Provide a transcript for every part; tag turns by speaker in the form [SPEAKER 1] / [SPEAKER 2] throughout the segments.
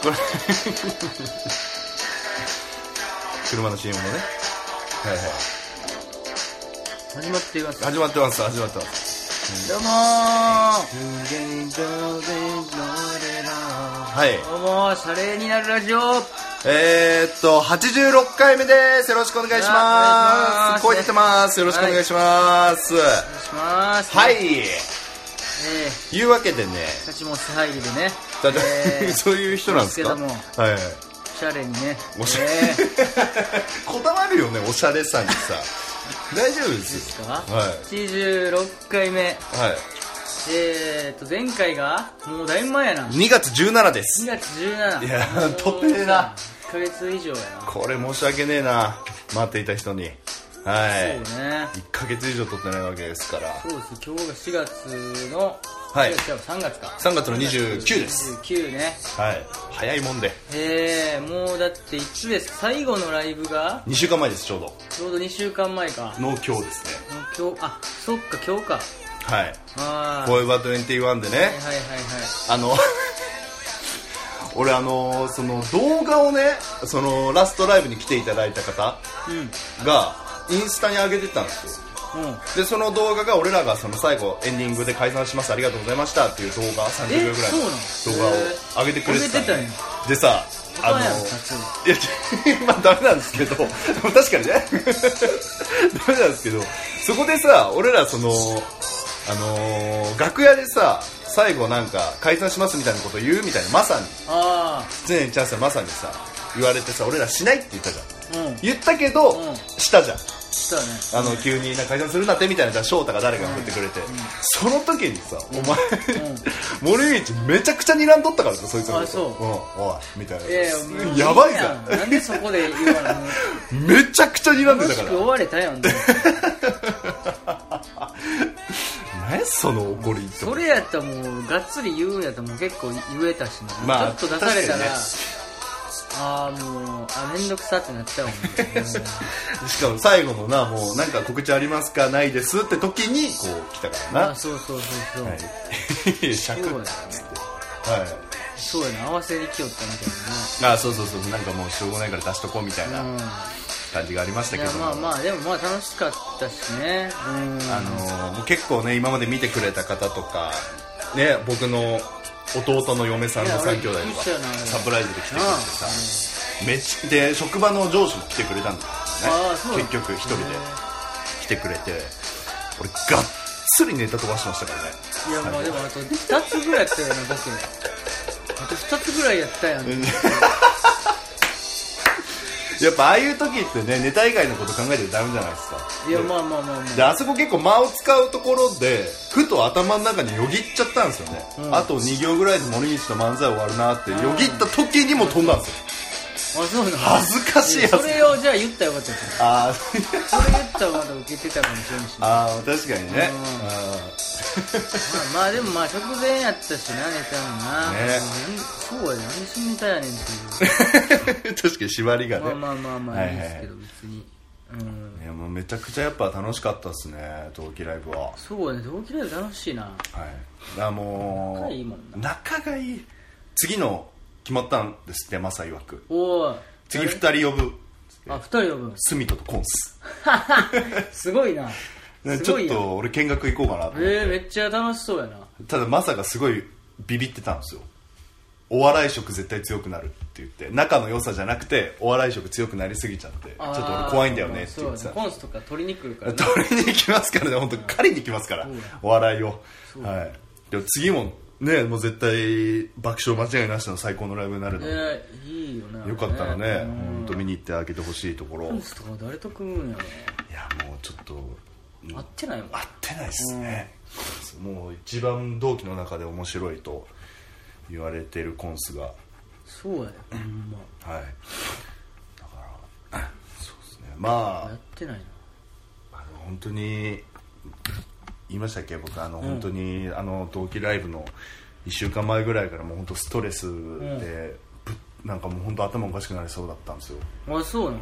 [SPEAKER 1] こ れ車の CM のね。はいはい。
[SPEAKER 2] 始まっています。
[SPEAKER 1] 始まってます始まってます。
[SPEAKER 2] どうもー。
[SPEAKER 1] はい。
[SPEAKER 2] どうもーシャレになるラジオ。
[SPEAKER 1] えー、っと86回目です。よろしくお願いし
[SPEAKER 2] ます。
[SPEAKER 1] 声出てます。よろしくお願いします、
[SPEAKER 2] お願いします。
[SPEAKER 1] はい、
[SPEAKER 2] えー。
[SPEAKER 1] いうわけでね。
[SPEAKER 2] 立ちも支配りでね
[SPEAKER 1] だ そういう人なんですか？
[SPEAKER 2] ですけども
[SPEAKER 1] はい。
[SPEAKER 2] シャレにね。
[SPEAKER 1] おしゃれ。
[SPEAKER 2] えー
[SPEAKER 1] こだわるよねおしゃれさにさ。大丈夫で
[SPEAKER 2] ですすか？
[SPEAKER 1] はい。
[SPEAKER 2] 86回目。
[SPEAKER 1] はい。
[SPEAKER 2] えーと前回がもうだいぶ前やな。2
[SPEAKER 1] 2月17です。
[SPEAKER 2] 月17
[SPEAKER 1] いやとってねえな。
[SPEAKER 2] 1ヶ月以上やな。
[SPEAKER 1] これ申し訳ねえな。待っていた人に。はい。
[SPEAKER 2] そうね。
[SPEAKER 1] 1ヶ月以上撮ってないわけですから。
[SPEAKER 2] そうです。今日が4月の
[SPEAKER 1] はい。
[SPEAKER 2] 違う違う3月か。
[SPEAKER 1] 3月の29です。
[SPEAKER 2] 29ね。
[SPEAKER 1] はい。早いもんで。
[SPEAKER 2] えー、もうだっていつです？か最後のライブが
[SPEAKER 1] ？2週間前ですちょうど。
[SPEAKER 2] ちょうど2週間前か。
[SPEAKER 1] の今日ですね。
[SPEAKER 2] 今日あそっか今日か。
[SPEAKER 1] はい。
[SPEAKER 2] あ「あ
[SPEAKER 1] フォーエバー21」でね。
[SPEAKER 2] はいはいはいはい。
[SPEAKER 1] あの 俺あのその動画をねそのラストライブに来ていただいた方
[SPEAKER 2] うん。
[SPEAKER 1] がインスタに上げてたんですよ。
[SPEAKER 2] うん
[SPEAKER 1] でその動画が俺らがその最後エンディングで解散しますありがとうございましたっていう動画30秒ぐらいの動画を上げてくれてた
[SPEAKER 2] 上げてたんや。
[SPEAKER 1] でさあのいや まあダメなんですけど確かにね。ダメなんですけど そこでさ俺らそのあのー楽屋でさ最後なんか解散しますみたいなこと言うみたいなまさに。
[SPEAKER 2] あ
[SPEAKER 1] 常にチャンスはまさにさ言われてさ俺らしないって言ったじゃん。
[SPEAKER 2] あうん。
[SPEAKER 1] 言ったけど、
[SPEAKER 2] うん。
[SPEAKER 1] したじゃん
[SPEAKER 2] したね。
[SPEAKER 1] あの急にな解散するなってみたいなじゃあ翔太が誰かが振ってくれて、その時にさ、お前、森道めちゃくちゃ睨んどったからさそいつのこと。
[SPEAKER 2] あそう。ん
[SPEAKER 1] おいみたいな、やばい
[SPEAKER 2] や
[SPEAKER 1] ぜ
[SPEAKER 2] ん。なんでそこで言わないの？
[SPEAKER 1] めちゃくちゃ睨んで
[SPEAKER 2] 楽
[SPEAKER 1] たから。
[SPEAKER 2] しく終われた やん
[SPEAKER 1] 何その怒り
[SPEAKER 2] それやったらもうがっつり言うんやったらもう結構言えたしな、
[SPEAKER 1] まあ
[SPEAKER 2] ちょっと出されたら、ああもうあ面倒くさってなっちゃうもんね。
[SPEAKER 1] しかも最後のなもうなんか告知ありますか？ないですって時にこう来たからな。
[SPEAKER 2] あそうそうそうそう、
[SPEAKER 1] はい。尺。
[SPEAKER 2] そうやね
[SPEAKER 1] はい。
[SPEAKER 2] そうやな合わせに来よったみたい
[SPEAKER 1] あそうそうそう。なんかもうしょうがないから出しとこうみたいな感じがありましたけど。
[SPEAKER 2] まあまあでもまあ楽しかったしね。うん。
[SPEAKER 1] あの結構ね今まで見てくれた方とかね僕の弟の嫁さんの
[SPEAKER 2] いや
[SPEAKER 1] 3兄弟とかサプライズで来てくれてさめっちゃで職場の上司も来てくれたんだよね。結局一人で来てくれて俺がっつりネタ飛ばしてましたからね。
[SPEAKER 2] いやまあでもあと2つぐらいやったよな僕。あと2つぐらいやったやん
[SPEAKER 1] やっぱああいう時ってねネタ以外のこと考えてダメじゃないですか。
[SPEAKER 2] いやまあまあまあま
[SPEAKER 1] であそこ結構間を使うところでふと頭の中によぎっちゃったんですよね、
[SPEAKER 2] うん。
[SPEAKER 1] あと2行ぐらいで森道の漫才終わるなってよぎった時にも飛んだんですよ。
[SPEAKER 2] あそうなの
[SPEAKER 1] 恥ずかしいやつ。
[SPEAKER 2] それをじゃあ言ったらよかったですね。
[SPEAKER 1] あ
[SPEAKER 2] まだ受けてたかもしれんしな
[SPEAKER 1] あー確かにね。
[SPEAKER 2] まあまあでもまあ直前やったしなネタもな。そうやでなんでそのネタやねんっていう
[SPEAKER 1] ー確かに縛りがね、
[SPEAKER 2] まあまあまあまあ
[SPEAKER 1] はいはい。
[SPEAKER 2] ですけど別に。うん。
[SPEAKER 1] いやもうめちゃくちゃやっぱ楽しかったですね冬季ライブは。
[SPEAKER 2] そうね同期ライブ楽しいな。
[SPEAKER 1] はい。だもう
[SPEAKER 2] 仲いいもんな。
[SPEAKER 1] 仲がいい。次の決まったんですってマサ曰く。
[SPEAKER 2] おい
[SPEAKER 1] 次
[SPEAKER 2] 誰
[SPEAKER 1] 2人呼ぶ
[SPEAKER 2] あ二人呼ぶ
[SPEAKER 1] スミトとコンス。
[SPEAKER 2] すごいな。
[SPEAKER 1] ねちょっと俺見学行こうかなと思って、
[SPEAKER 2] えー、めっちゃ楽しそうやな。
[SPEAKER 1] ただマサがすごいビビってたんですよ。お笑い色絶対強くなるって言って。仲の良さじゃなくてお笑い色強くなりすぎちゃって。ちょっと俺怖いんだよねって言ってた。
[SPEAKER 2] そうねコンスとか取りに来るからね。
[SPEAKER 1] 取りに行きますからね。本当狩りに行きますから。お笑いを。はい。でも次もねもう絶対爆笑間違いなしの最高のライブになるの。で、
[SPEAKER 2] えー、いいよな
[SPEAKER 1] よかったらね。
[SPEAKER 2] うん。
[SPEAKER 1] 本当見に行ってあげてほしいところ。い
[SPEAKER 2] コンスとか誰と組むんやろ
[SPEAKER 1] やもうちょっとうん。
[SPEAKER 2] 合ってないもん。
[SPEAKER 1] 合ってないですね、もう一番同期の中で面白いと言われてるコンスが。
[SPEAKER 2] そうやでほんま。
[SPEAKER 1] はい。だから そうですね。ま
[SPEAKER 2] やってないな。
[SPEAKER 1] ああの本当に言いましたっけ僕あの、本当にあの同期ライブの1週間前ぐらいからもう本当ストレスで、ぶなんかもう本当頭おかしくなりそうだったんですよ。
[SPEAKER 2] あそうなの？
[SPEAKER 1] っ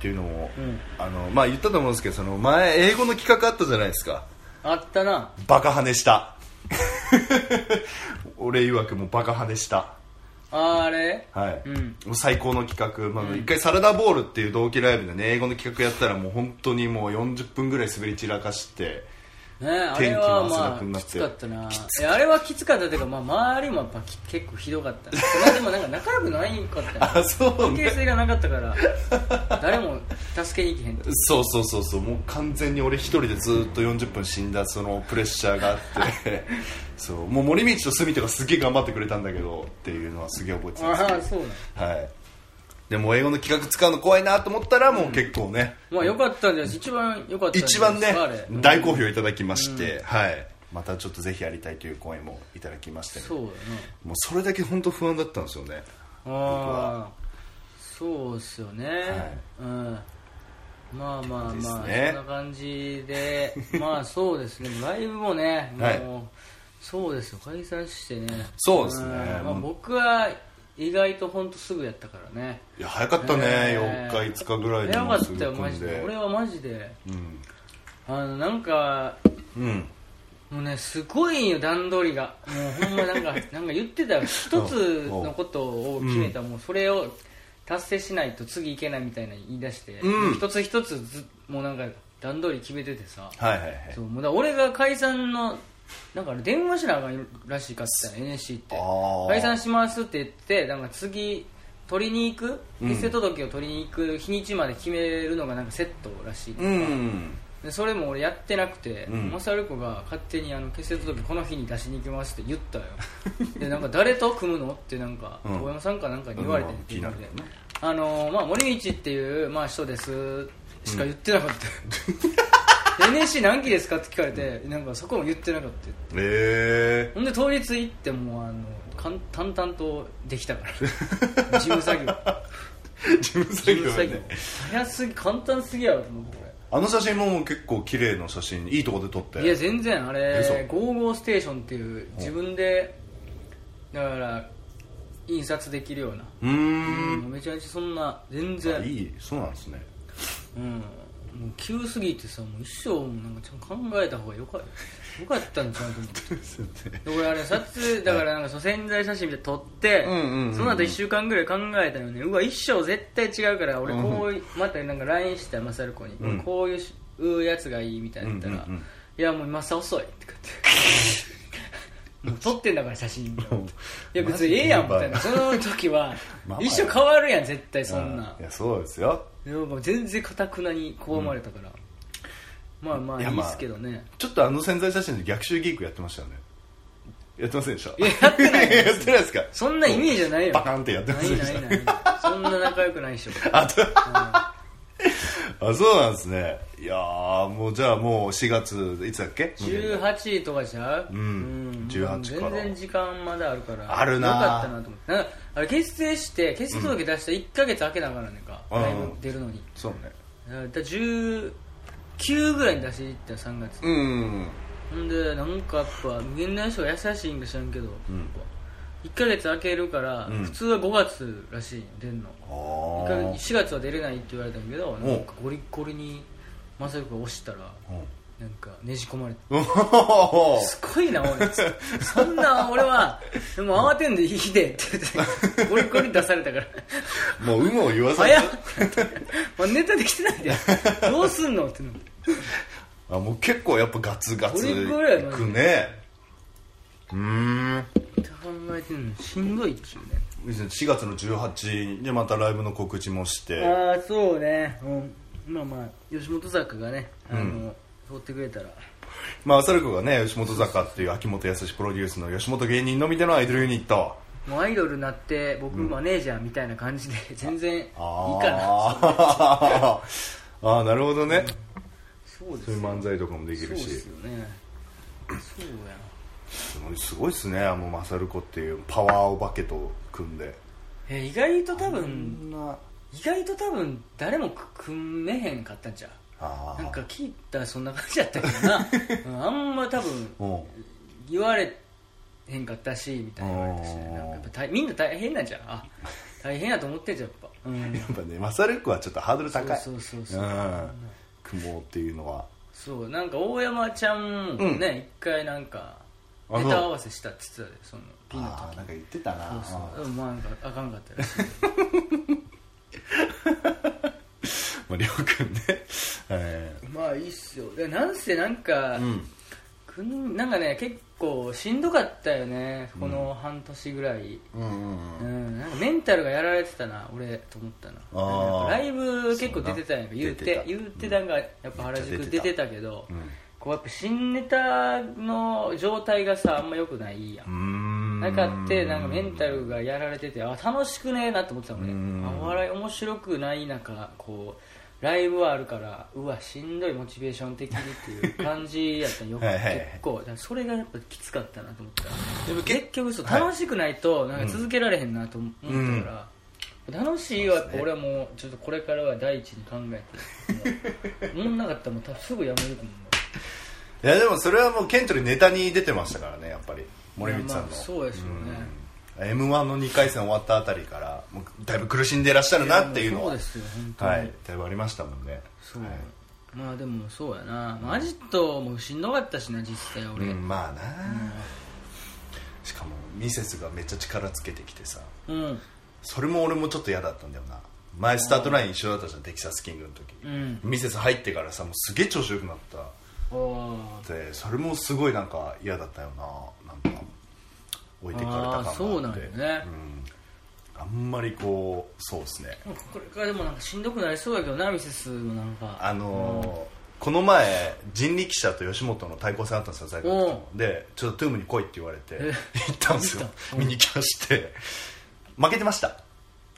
[SPEAKER 1] ていうのを、
[SPEAKER 2] うん。
[SPEAKER 1] あのまあ言ったと思うんですけどその前英語の企画あったじゃないですか。
[SPEAKER 2] あったな。
[SPEAKER 1] バカ跳ねした。俺曰くもうバカ跳ねした。
[SPEAKER 2] ああれ？
[SPEAKER 1] はい、
[SPEAKER 2] うん。
[SPEAKER 1] もう最高の企画、まあ、一回サラダボールっていう同期ライブでね英語の企画やったらもう本当にもう40分ぐらい滑り散らかして
[SPEAKER 2] ねあれは
[SPEAKER 1] くになって。
[SPEAKER 2] まあきつかった。なあれはきつかったというか、まあ、周りもやっぱき結構ひどかった。ねまあでもなんか仲良くないかった。よ
[SPEAKER 1] あそう
[SPEAKER 2] 関係
[SPEAKER 1] ね
[SPEAKER 2] 性がなかったから誰も助けに行けへんと
[SPEAKER 1] そうそうそうそうもう完全に俺一人でずっと40分死んだそのプレッシャーがあって。そう。もう森道と隅とかすげえ頑張ってくれたんだけどっていうのはすげえ覚えて
[SPEAKER 2] あ
[SPEAKER 1] ます。
[SPEAKER 2] あそうなん
[SPEAKER 1] はいでも英語の企画使うの怖いなと思ったらもう結構ね、
[SPEAKER 2] まあよかったんじゃない一番よかったんじゃない
[SPEAKER 1] 一番ね
[SPEAKER 2] ですかあれ
[SPEAKER 1] 大好評いただきまして、はい。またちょっとぜひやりたいという声もいただきまして、ね、
[SPEAKER 2] そうだな。
[SPEAKER 1] もうそれだけ本当不安だったんですよね。
[SPEAKER 2] ああそうっすよね、
[SPEAKER 1] い。
[SPEAKER 2] うん。まあまあまあ、
[SPEAKER 1] ですね。
[SPEAKER 2] そんな感じで。まあそうですね。ライブもねもう、
[SPEAKER 1] はい
[SPEAKER 2] そうですよ。解散してね。
[SPEAKER 1] そうですね。
[SPEAKER 2] ん。まあ、僕は意外と本当すぐやったからね。
[SPEAKER 1] いや早かったね、
[SPEAKER 2] えー。
[SPEAKER 1] 4日5日ぐらいで
[SPEAKER 2] 早かっ
[SPEAKER 1] もうすぐ
[SPEAKER 2] たよマジ
[SPEAKER 1] で。
[SPEAKER 2] で。俺はマジで。
[SPEAKER 1] うん。
[SPEAKER 2] あのなんか
[SPEAKER 1] うん。
[SPEAKER 2] もうねすごいんよ段取りが。もうほんまなんか なんか言ってたよ。一つのことを決めた。らもうそれを達成しないと次いけないみたいな言い出して、
[SPEAKER 1] うん。
[SPEAKER 2] 一つ一つずもうなんか段取り決めててさ。
[SPEAKER 1] はいはいはい。
[SPEAKER 2] そうもうだから俺が解散のなんかあれ電話しなあかんらしいかって言ったら NSC って。解散しますって言ってなんか次取りに行く
[SPEAKER 1] うん。
[SPEAKER 2] 結成届を取りに行く日にちまで決めるのがなんかセットらしい、
[SPEAKER 1] うん
[SPEAKER 2] でそれも俺やってなくて、
[SPEAKER 1] うん。
[SPEAKER 2] マサルコが勝手にあの結成届この日に出しに行きますって言ったよ。でなんか誰と組むのってなんか
[SPEAKER 1] うん。
[SPEAKER 2] 大山さんかなんかに言われて、
[SPEAKER 1] うん気になる
[SPEAKER 2] で
[SPEAKER 1] けどね。
[SPEAKER 2] あのーまあ森道っていう、まあ、人ですしか言ってなかった NSC 何期ですかって聞かれてなんかそこも言ってなかったよ
[SPEAKER 1] え。
[SPEAKER 2] ほんで当日行ってもうあのかん淡々とできたから。事務作業。
[SPEAKER 1] ー、事務
[SPEAKER 2] 事
[SPEAKER 1] 作業
[SPEAKER 2] 務作業。
[SPEAKER 1] ね
[SPEAKER 2] 早すぎ簡単すぎやろと思って俺
[SPEAKER 1] あの写真も結構綺麗な写真いいとこで撮って。
[SPEAKER 2] いや全然あれ
[SPEAKER 1] 嘘「
[SPEAKER 2] ゴーゴーステーション」っていう自分でだから印刷できるような、
[SPEAKER 1] うーん。
[SPEAKER 2] めちゃめちゃそんな全
[SPEAKER 1] あ
[SPEAKER 2] 然
[SPEAKER 1] いい。そうなんですね。
[SPEAKER 2] うんもう急すぎてさもう一生もなんかちゃんと考えた方がよかよかったんちゃうと思って。で俺あれ撮影だからなんかその潜在写真みたいなの撮って、
[SPEAKER 1] うんうんうんうん。
[SPEAKER 2] その後1週間ぐらい考えたよねうわ一生絶対違うから俺こういまたなんか LINE したマサルコに、
[SPEAKER 1] うん。
[SPEAKER 2] こういうやつがいいみたいな言ったら、
[SPEAKER 1] うんうんうん。
[SPEAKER 2] いやもう今さ遅いって言って もう撮ってんだから写真 いや別にええやんみたいな。その時は
[SPEAKER 1] まあ
[SPEAKER 2] 一生変わるやん絶対そんな。い
[SPEAKER 1] やそうですよ。
[SPEAKER 2] でも全然かたくなに拒まれたから、まあまあい
[SPEAKER 1] いやまあ
[SPEAKER 2] いっすけどね。
[SPEAKER 1] ちょっとあの潜在写真で逆襲ギークやってましたよね。やってませんでした？
[SPEAKER 2] いややってない
[SPEAKER 1] やってないですか？
[SPEAKER 2] そんなイメージじゃないよ。
[SPEAKER 1] バカンってやってませんでした
[SPEAKER 2] そんな仲良くないっしょ。
[SPEAKER 1] あとあそうなんですね。いやーもうじゃあもう4月いつだっけ
[SPEAKER 2] ？18とかじゃう？
[SPEAKER 1] うん。18から。
[SPEAKER 2] 全然時間まだあるから。
[SPEAKER 1] あるな。
[SPEAKER 2] よかったなと思って。なんかあれ結成して結成届出した1か月空けながらねんか、
[SPEAKER 1] うん。
[SPEAKER 2] ライブ出るのに。
[SPEAKER 1] そうね。
[SPEAKER 2] だから19ぐらいに出していったよ3月。
[SPEAKER 1] うん
[SPEAKER 2] ほんでなんかやっぱ無限大将が優しいんか知らんけど、
[SPEAKER 1] ん
[SPEAKER 2] 1か月空けるから、
[SPEAKER 1] うん。
[SPEAKER 2] 普通は5月らしい出んの。
[SPEAKER 1] あ
[SPEAKER 2] 1ヶ
[SPEAKER 1] ー
[SPEAKER 2] 月4月は出れないって言われたんやけど
[SPEAKER 1] ん。
[SPEAKER 2] なんかゴリッゴリにマサルが押したら
[SPEAKER 1] うん。
[SPEAKER 2] なんかねじ込まれて。すごいなおい。そんな俺はでも慌てんでいいでって言って ゴリゴリ出されたから。
[SPEAKER 1] もう有無を言わされ
[SPEAKER 2] 早っ。まあネタできてないで。どうすんのってなって
[SPEAKER 1] あもう結構やっぱガツガツいくね。うーん。
[SPEAKER 2] 考えてんのしんどいっちゅうね
[SPEAKER 1] 4月の18日でまたライブの告知もして。
[SPEAKER 2] ああそうね、うん、まあまあ吉本坂がねあの、通ってくれたら。
[SPEAKER 1] まあサルコがね吉本坂っていう秋元康プロデュースの吉本芸人のみでのアイドルユニット。
[SPEAKER 2] もうアイドルになって僕マネージャーみたいな感じで全然いいかな。
[SPEAKER 1] あー。あーなるほどね、
[SPEAKER 2] そうです
[SPEAKER 1] そういう漫才とかもでき
[SPEAKER 2] そうで
[SPEAKER 1] るし
[SPEAKER 2] すよね。そうや
[SPEAKER 1] すごいすごいっすねあのマサルコっていうパワーお化けと組んで。
[SPEAKER 2] え意外と多分意外と多分誰も組めへんかったんちゃう？なんか聞いたらそんな感じやったけどな、うんあんま多分
[SPEAKER 1] うん。
[SPEAKER 2] 言われへんかったしみたいな言われたし
[SPEAKER 1] うん。
[SPEAKER 2] なんかやっぱ大みんな大変なんじゃんあ大変やと思ってんじゃんやっぱ、うん、
[SPEAKER 1] やっぱねマサルコはちょっとハードル高い。
[SPEAKER 2] そうそうそうそう。
[SPEAKER 1] うん。雲っていうのは。
[SPEAKER 2] そうなんか大山ちゃんもね、一回なんか
[SPEAKER 1] あ
[SPEAKER 2] ネタ合わせしたって言ってたでそのピンの時。
[SPEAKER 1] あーなんか言ってたな。
[SPEAKER 2] そうそう。でもまあなんかあかんかったらしい
[SPEAKER 1] まありょうくんね。え
[SPEAKER 2] まあいいっすよ。でなんせなんか、
[SPEAKER 1] ーうん。
[SPEAKER 2] くんなんかね結構しんどかったよね。この半年ぐらい、
[SPEAKER 1] うんうん
[SPEAKER 2] う
[SPEAKER 1] うん
[SPEAKER 2] んなんかメンタルがやられてたな俺と思ったなライブ結構出てたやんか言う
[SPEAKER 1] 出てた。
[SPEAKER 2] て言うてなんかやっぱ原宿出てたけど、
[SPEAKER 1] うん
[SPEAKER 2] こうやっぱ新ネタの状態がさあんま良くないやん。なかってなんかメンタルがやられててあ楽しくねえなと思ってたもんね。
[SPEAKER 1] うん。
[SPEAKER 2] あお笑い面白くない中こうライブはあるからうわしんどいモチベーション的にっていう感じやったんよ
[SPEAKER 1] はい
[SPEAKER 2] 結構。それがやっぱきつかったなと思った。ら
[SPEAKER 1] でもけ
[SPEAKER 2] 結局そう
[SPEAKER 1] はい。
[SPEAKER 2] 楽しくないとなんか続けられへんなと思ったから、楽しいはやっぱ俺はもうちょっとこれからは第一に考えて もう思んなかったらもうすぐやめると思う
[SPEAKER 1] いやでもそれはもう顕著にネタに出てましたからねやっぱり。森光さんの、
[SPEAKER 2] そうですよね。
[SPEAKER 1] うん。m 1の2回戦終わったあたりからもうだいぶ苦しんでいらっしゃるなっていうのは。
[SPEAKER 2] そうですよ本当に、
[SPEAKER 1] はい。だいぶありましたもんね。
[SPEAKER 2] そう、
[SPEAKER 1] はい。
[SPEAKER 2] まあでもそうやな、まあ、アジトもしんどかったしな実際俺、
[SPEAKER 1] うんまあな、しかもミセスがめっちゃ力つけてきてさ。
[SPEAKER 2] うん。
[SPEAKER 1] それも俺もちょっと嫌だったんだよな。前スタートライン一緒だったじゃんテキサスキングの時、
[SPEAKER 2] うん。
[SPEAKER 1] ミセス入ってからさもうすげえ調子よくなった
[SPEAKER 2] あ
[SPEAKER 1] でそれもすごいなんか嫌だったよな。なんか置いてかれた感があって。
[SPEAKER 2] そうなんよね。
[SPEAKER 1] うん、あんまりこうそうですね。
[SPEAKER 2] あこれからでもなんかしんどくなりそうだけどなミセスもなんか。
[SPEAKER 1] あのーこの前人力車と吉本の対抗戦あったんですよ在学でちょっとトゥームに来いって言われて
[SPEAKER 2] え？
[SPEAKER 1] 行ったんですよ。見に来まして負けてました。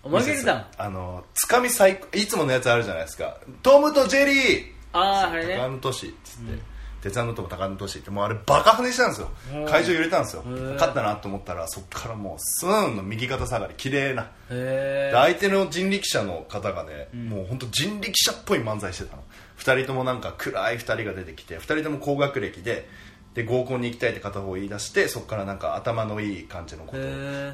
[SPEAKER 2] あ負けてたん？
[SPEAKER 1] あのつかみ最高いつものやつあるじゃないですか。トムとジェリー
[SPEAKER 2] あああれね。
[SPEAKER 1] 高野都市っつって、鉄腕の友高野都市ってもうあれバカ跳ねしたんですよ。
[SPEAKER 2] うん
[SPEAKER 1] 会場揺れたんですよ。勝ったなと思ったらそっからもうスーンの右肩下がり綺麗な。相手の人力車の方がね、もう本当人力車っぽい漫才してたの。2人ともなんか暗い2人が出てきて2人とも高学歴でで合コンに行きたいって片方言い出してそこからなんか頭のいい感じのことを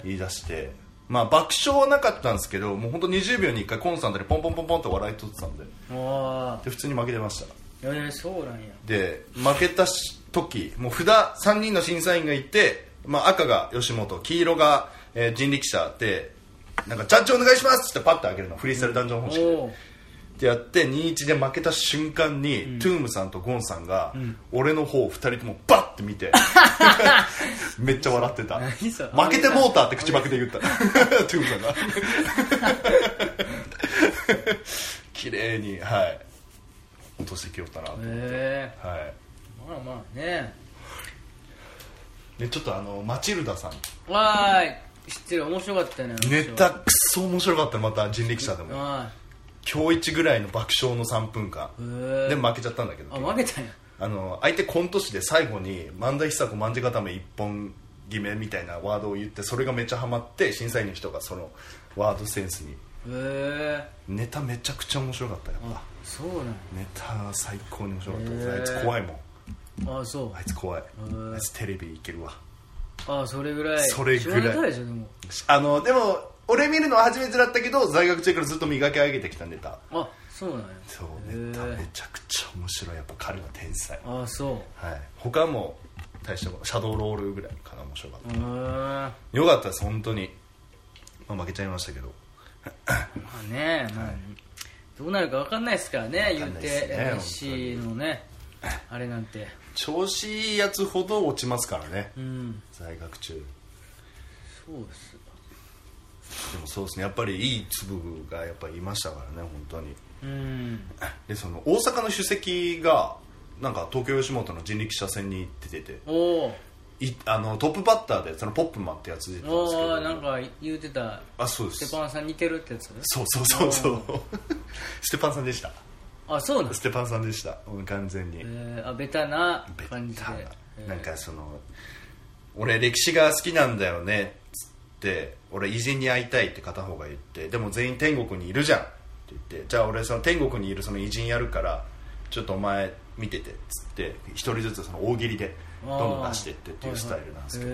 [SPEAKER 1] 言い出してまあ爆笑はなかったんですけどもう本当20秒に1回コンスタントでポンポンポンポンって笑い取ってたんで。
[SPEAKER 2] あ。
[SPEAKER 1] で普通に負けてました。
[SPEAKER 2] あいやそうなんや。
[SPEAKER 1] で負けたし時もう札3人の審査員がいて、まあ、赤が吉本黄色が、えー人力車でなんかジャッジお願いしますってパッと開けるのフリースタイルダンジョン方式でってやって2-1で負けた瞬間に、トゥームさんとゴンさんが、俺の方を2人ともバッて見て めっちゃ笑ってた。負けてもうたって口パクで言った。トゥームさんが。綺麗にはい。落としてきよったなと、
[SPEAKER 2] へえ
[SPEAKER 1] はい。
[SPEAKER 2] まあまあね。
[SPEAKER 1] でちょっとあのマチルダさん。
[SPEAKER 2] わーい。知ってる。面白かったよね
[SPEAKER 1] ネタくっそ面白かった。また人力車でも。
[SPEAKER 2] は
[SPEAKER 1] 今日一ぐらいの爆笑の3分間。でも負けちゃったんだけど。
[SPEAKER 2] あ負けたんや。
[SPEAKER 1] あの相手コント師で最後に萬田久子万字固め一本決めみたいなワードを言ってそれがめっちゃハマって審査員の人がそのワードセンスに。
[SPEAKER 2] へえ
[SPEAKER 1] ネタめちゃくちゃ面白かったよ
[SPEAKER 2] あそうなんや。
[SPEAKER 1] ネタ最高に面白かったあいつ怖いもん。
[SPEAKER 2] あそう。
[SPEAKER 1] あいつ怖い。
[SPEAKER 2] ー。
[SPEAKER 1] あいつテレビいけるわ。
[SPEAKER 2] あそれぐらい。
[SPEAKER 1] それぐらい。
[SPEAKER 2] でも。
[SPEAKER 1] あのでも俺見るのは初めてだったけど在学中からずっと磨き上げてきたネタ。
[SPEAKER 2] あそうなんや。
[SPEAKER 1] そうネタめちゃくちゃ面白い。やっぱ彼は天才。
[SPEAKER 2] あそう。
[SPEAKER 1] はい。他も大したシャドーロールぐらいかな面白かった。よかったです本当に、まあ、負けちゃいましたけど。
[SPEAKER 2] あねまあどうなるか分かんないですからね言っ
[SPEAKER 1] わかんないです
[SPEAKER 2] て
[SPEAKER 1] ね
[SPEAKER 2] NSC のねあれなんて。
[SPEAKER 1] 調子いいやつほど落ちますからね。
[SPEAKER 2] うん。
[SPEAKER 1] 在学中。
[SPEAKER 2] そうです
[SPEAKER 1] でもそうですね。やっぱりいい粒がやっぱりいましたからね本当に。
[SPEAKER 2] うん。
[SPEAKER 1] でその大阪の主席がなんか東京吉本の人力車戦に出てて。
[SPEAKER 2] おお
[SPEAKER 1] いあのトップバッターでそのポップマンってやつ出てたんですけど。
[SPEAKER 2] なんか言うてた。
[SPEAKER 1] あそうです。
[SPEAKER 2] ステパンさん似てるってやつ。
[SPEAKER 1] そうそうそうそう。ステパンさんでした。
[SPEAKER 2] あそうなん
[SPEAKER 1] ステパンさんでした。完全に。
[SPEAKER 2] えー、あベタな
[SPEAKER 1] ベ
[SPEAKER 2] 感じで。
[SPEAKER 1] タな
[SPEAKER 2] えー。
[SPEAKER 1] なんかその俺歴史が好きなんだよね。っつって俺偉人に会いたいって片方が言ってでも全員天国にいるじゃん。って言ってじゃあ俺その天国にいるその偉人やるからちょっとお前見ててっつって一人ずつその大喜利でどんどん出してってっていうスタイルなんですけど、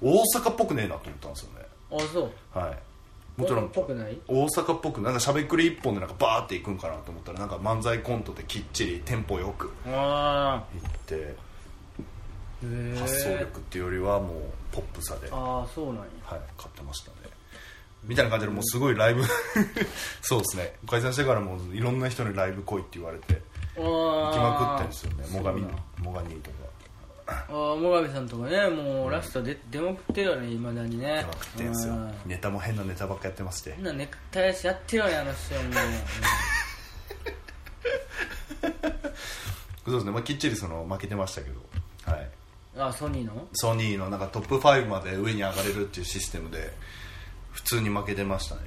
[SPEAKER 1] 大阪っぽくねえなと思ったんですよね。
[SPEAKER 2] あそう。
[SPEAKER 1] はい。もちろん
[SPEAKER 2] っぽくない？
[SPEAKER 1] 大阪っぽくなんかしゃべくり一本でなんかバーっていくんかなと思ったらなんか漫才コントできっちりテンポよく
[SPEAKER 2] あ
[SPEAKER 1] 行って発想力っていうよりはもうポップさで、は
[SPEAKER 2] ああそうなんや。
[SPEAKER 1] い、買ってましたね。みたいな感じでもうすごいライブ。そうですね。解散してからもいろんな人にライブ来いって言われて
[SPEAKER 2] 行
[SPEAKER 1] 行きまくってるんですよね。モガミ
[SPEAKER 2] そうなん
[SPEAKER 1] モガニーとか。
[SPEAKER 2] ああ最上さんとかねもうラストで出まくってるよねいまだにね。
[SPEAKER 1] 出まくってんすよ。
[SPEAKER 2] うん。
[SPEAKER 1] ネタも変なネタばっかやってまし。て
[SPEAKER 2] そんなネクタイやしやってるよねあの人はもう
[SPEAKER 1] そうですね、まあ、きっちりその負けてましたけど
[SPEAKER 2] あソニーの？
[SPEAKER 1] ソニーのなんかトップ5まで上に上がれるっていうシステムで普通に負けてましたね。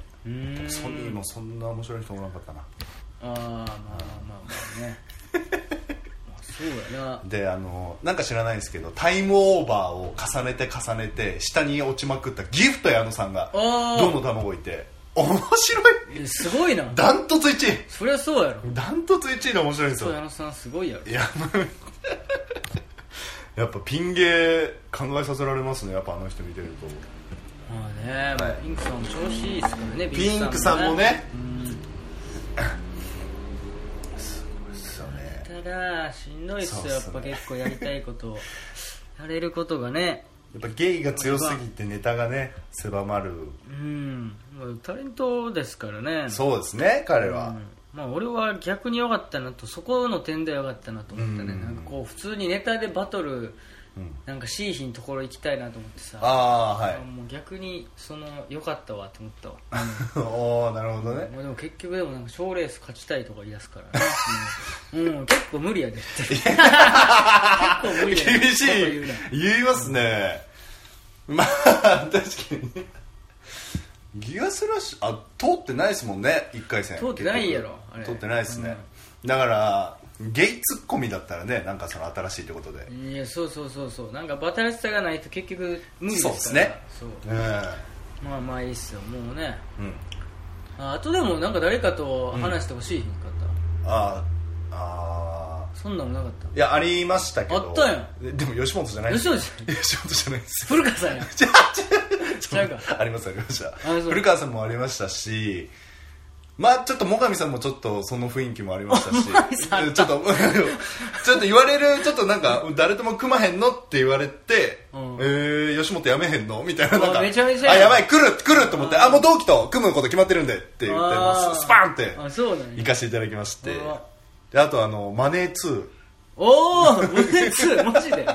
[SPEAKER 1] ソニーもそんな面白い人おらなかったな。
[SPEAKER 2] ああまあまあまあね。まあそうやな。
[SPEAKER 1] であのなんか知らないんですけどタイムオーバーを重ねて重ねて下に落ちまくったギフト矢野さんがどの卵いて面白い。
[SPEAKER 2] えすごいな。
[SPEAKER 1] ダントツ1位。
[SPEAKER 2] そりゃそうやろ。
[SPEAKER 1] ダントツ1位で面白いんですよ。
[SPEAKER 2] 矢野さんすごいやろ。
[SPEAKER 1] いややっぱピン芸考えさせられますねやっぱあの人見てると。
[SPEAKER 2] まあね、まあ
[SPEAKER 1] はい。
[SPEAKER 2] ピンクさんも調子いいですからね
[SPEAKER 1] ピンクさんもね。
[SPEAKER 2] うん。
[SPEAKER 1] ですよね。
[SPEAKER 2] ただしんどいっすよやっぱ結構やりたいこと。をやれることがね。
[SPEAKER 1] やっぱゲイが強すぎてネタがね狭まる。
[SPEAKER 2] うん。まあタレントですからね。
[SPEAKER 1] そうですね彼は、
[SPEAKER 2] うんまあ俺は逆に良かったなとそこの点では良かったなと思ったね、
[SPEAKER 1] うん。
[SPEAKER 2] なんかこう普通にネタでバトル
[SPEAKER 1] うん。
[SPEAKER 2] なんかシーヒンところ行きたいなと思ってさ。
[SPEAKER 1] ああはい。
[SPEAKER 2] もう逆にその良かったわと思ったわ。
[SPEAKER 1] おおなるほどね。
[SPEAKER 2] まあでも結局でもなんか賞レース勝ちたいとか言い出すから。ね、うん。うん、結構無理やで。って結構無理やで。
[SPEAKER 1] 厳し
[SPEAKER 2] い。
[SPEAKER 1] 言いますね。まあ確かにギガスラッシュ？あ通ってないですもんね1回戦。
[SPEAKER 2] 通ってないやろあれ。
[SPEAKER 1] 通ってないですね、だからゲイツッコミだったらねなんかその新しいってことで。
[SPEAKER 2] いやそうそうそうそう。なんかバタらしさがないと結局無理ですから。
[SPEAKER 1] そうっすね。
[SPEAKER 2] そう。
[SPEAKER 1] うん
[SPEAKER 2] まあまあいいっすよ。もうね。
[SPEAKER 1] うん。
[SPEAKER 2] ああとでもなんか誰かと話してほしいかった、
[SPEAKER 1] あー。あ
[SPEAKER 2] そんなのなかった。
[SPEAKER 1] ーいやありましたけど。
[SPEAKER 2] あったや
[SPEAKER 1] ん。でも吉本じゃない
[SPEAKER 2] 吉本じ
[SPEAKER 1] 吉本じゃない です。
[SPEAKER 2] 古川さんや。
[SPEAKER 1] ちゃ
[SPEAKER 2] ちゃうか。
[SPEAKER 1] ありますありました。古川さんもありましたしまあちょっと最上さんもちょっとその雰囲気もありましたしちょっと ちょっと言われるちょっとなんか誰とも組まへんの？って言われて、
[SPEAKER 2] うん。
[SPEAKER 1] えー、吉本やめへんの？みたいななん
[SPEAKER 2] う
[SPEAKER 1] か
[SPEAKER 2] わめちゃめちゃ
[SPEAKER 1] あやばい来る来ると思ってあもう同期と組むこと決まってるんでって言ってスパンって行かせていただきまして。
[SPEAKER 2] うわ
[SPEAKER 1] であとあのマネー2
[SPEAKER 2] おお胸2マジで？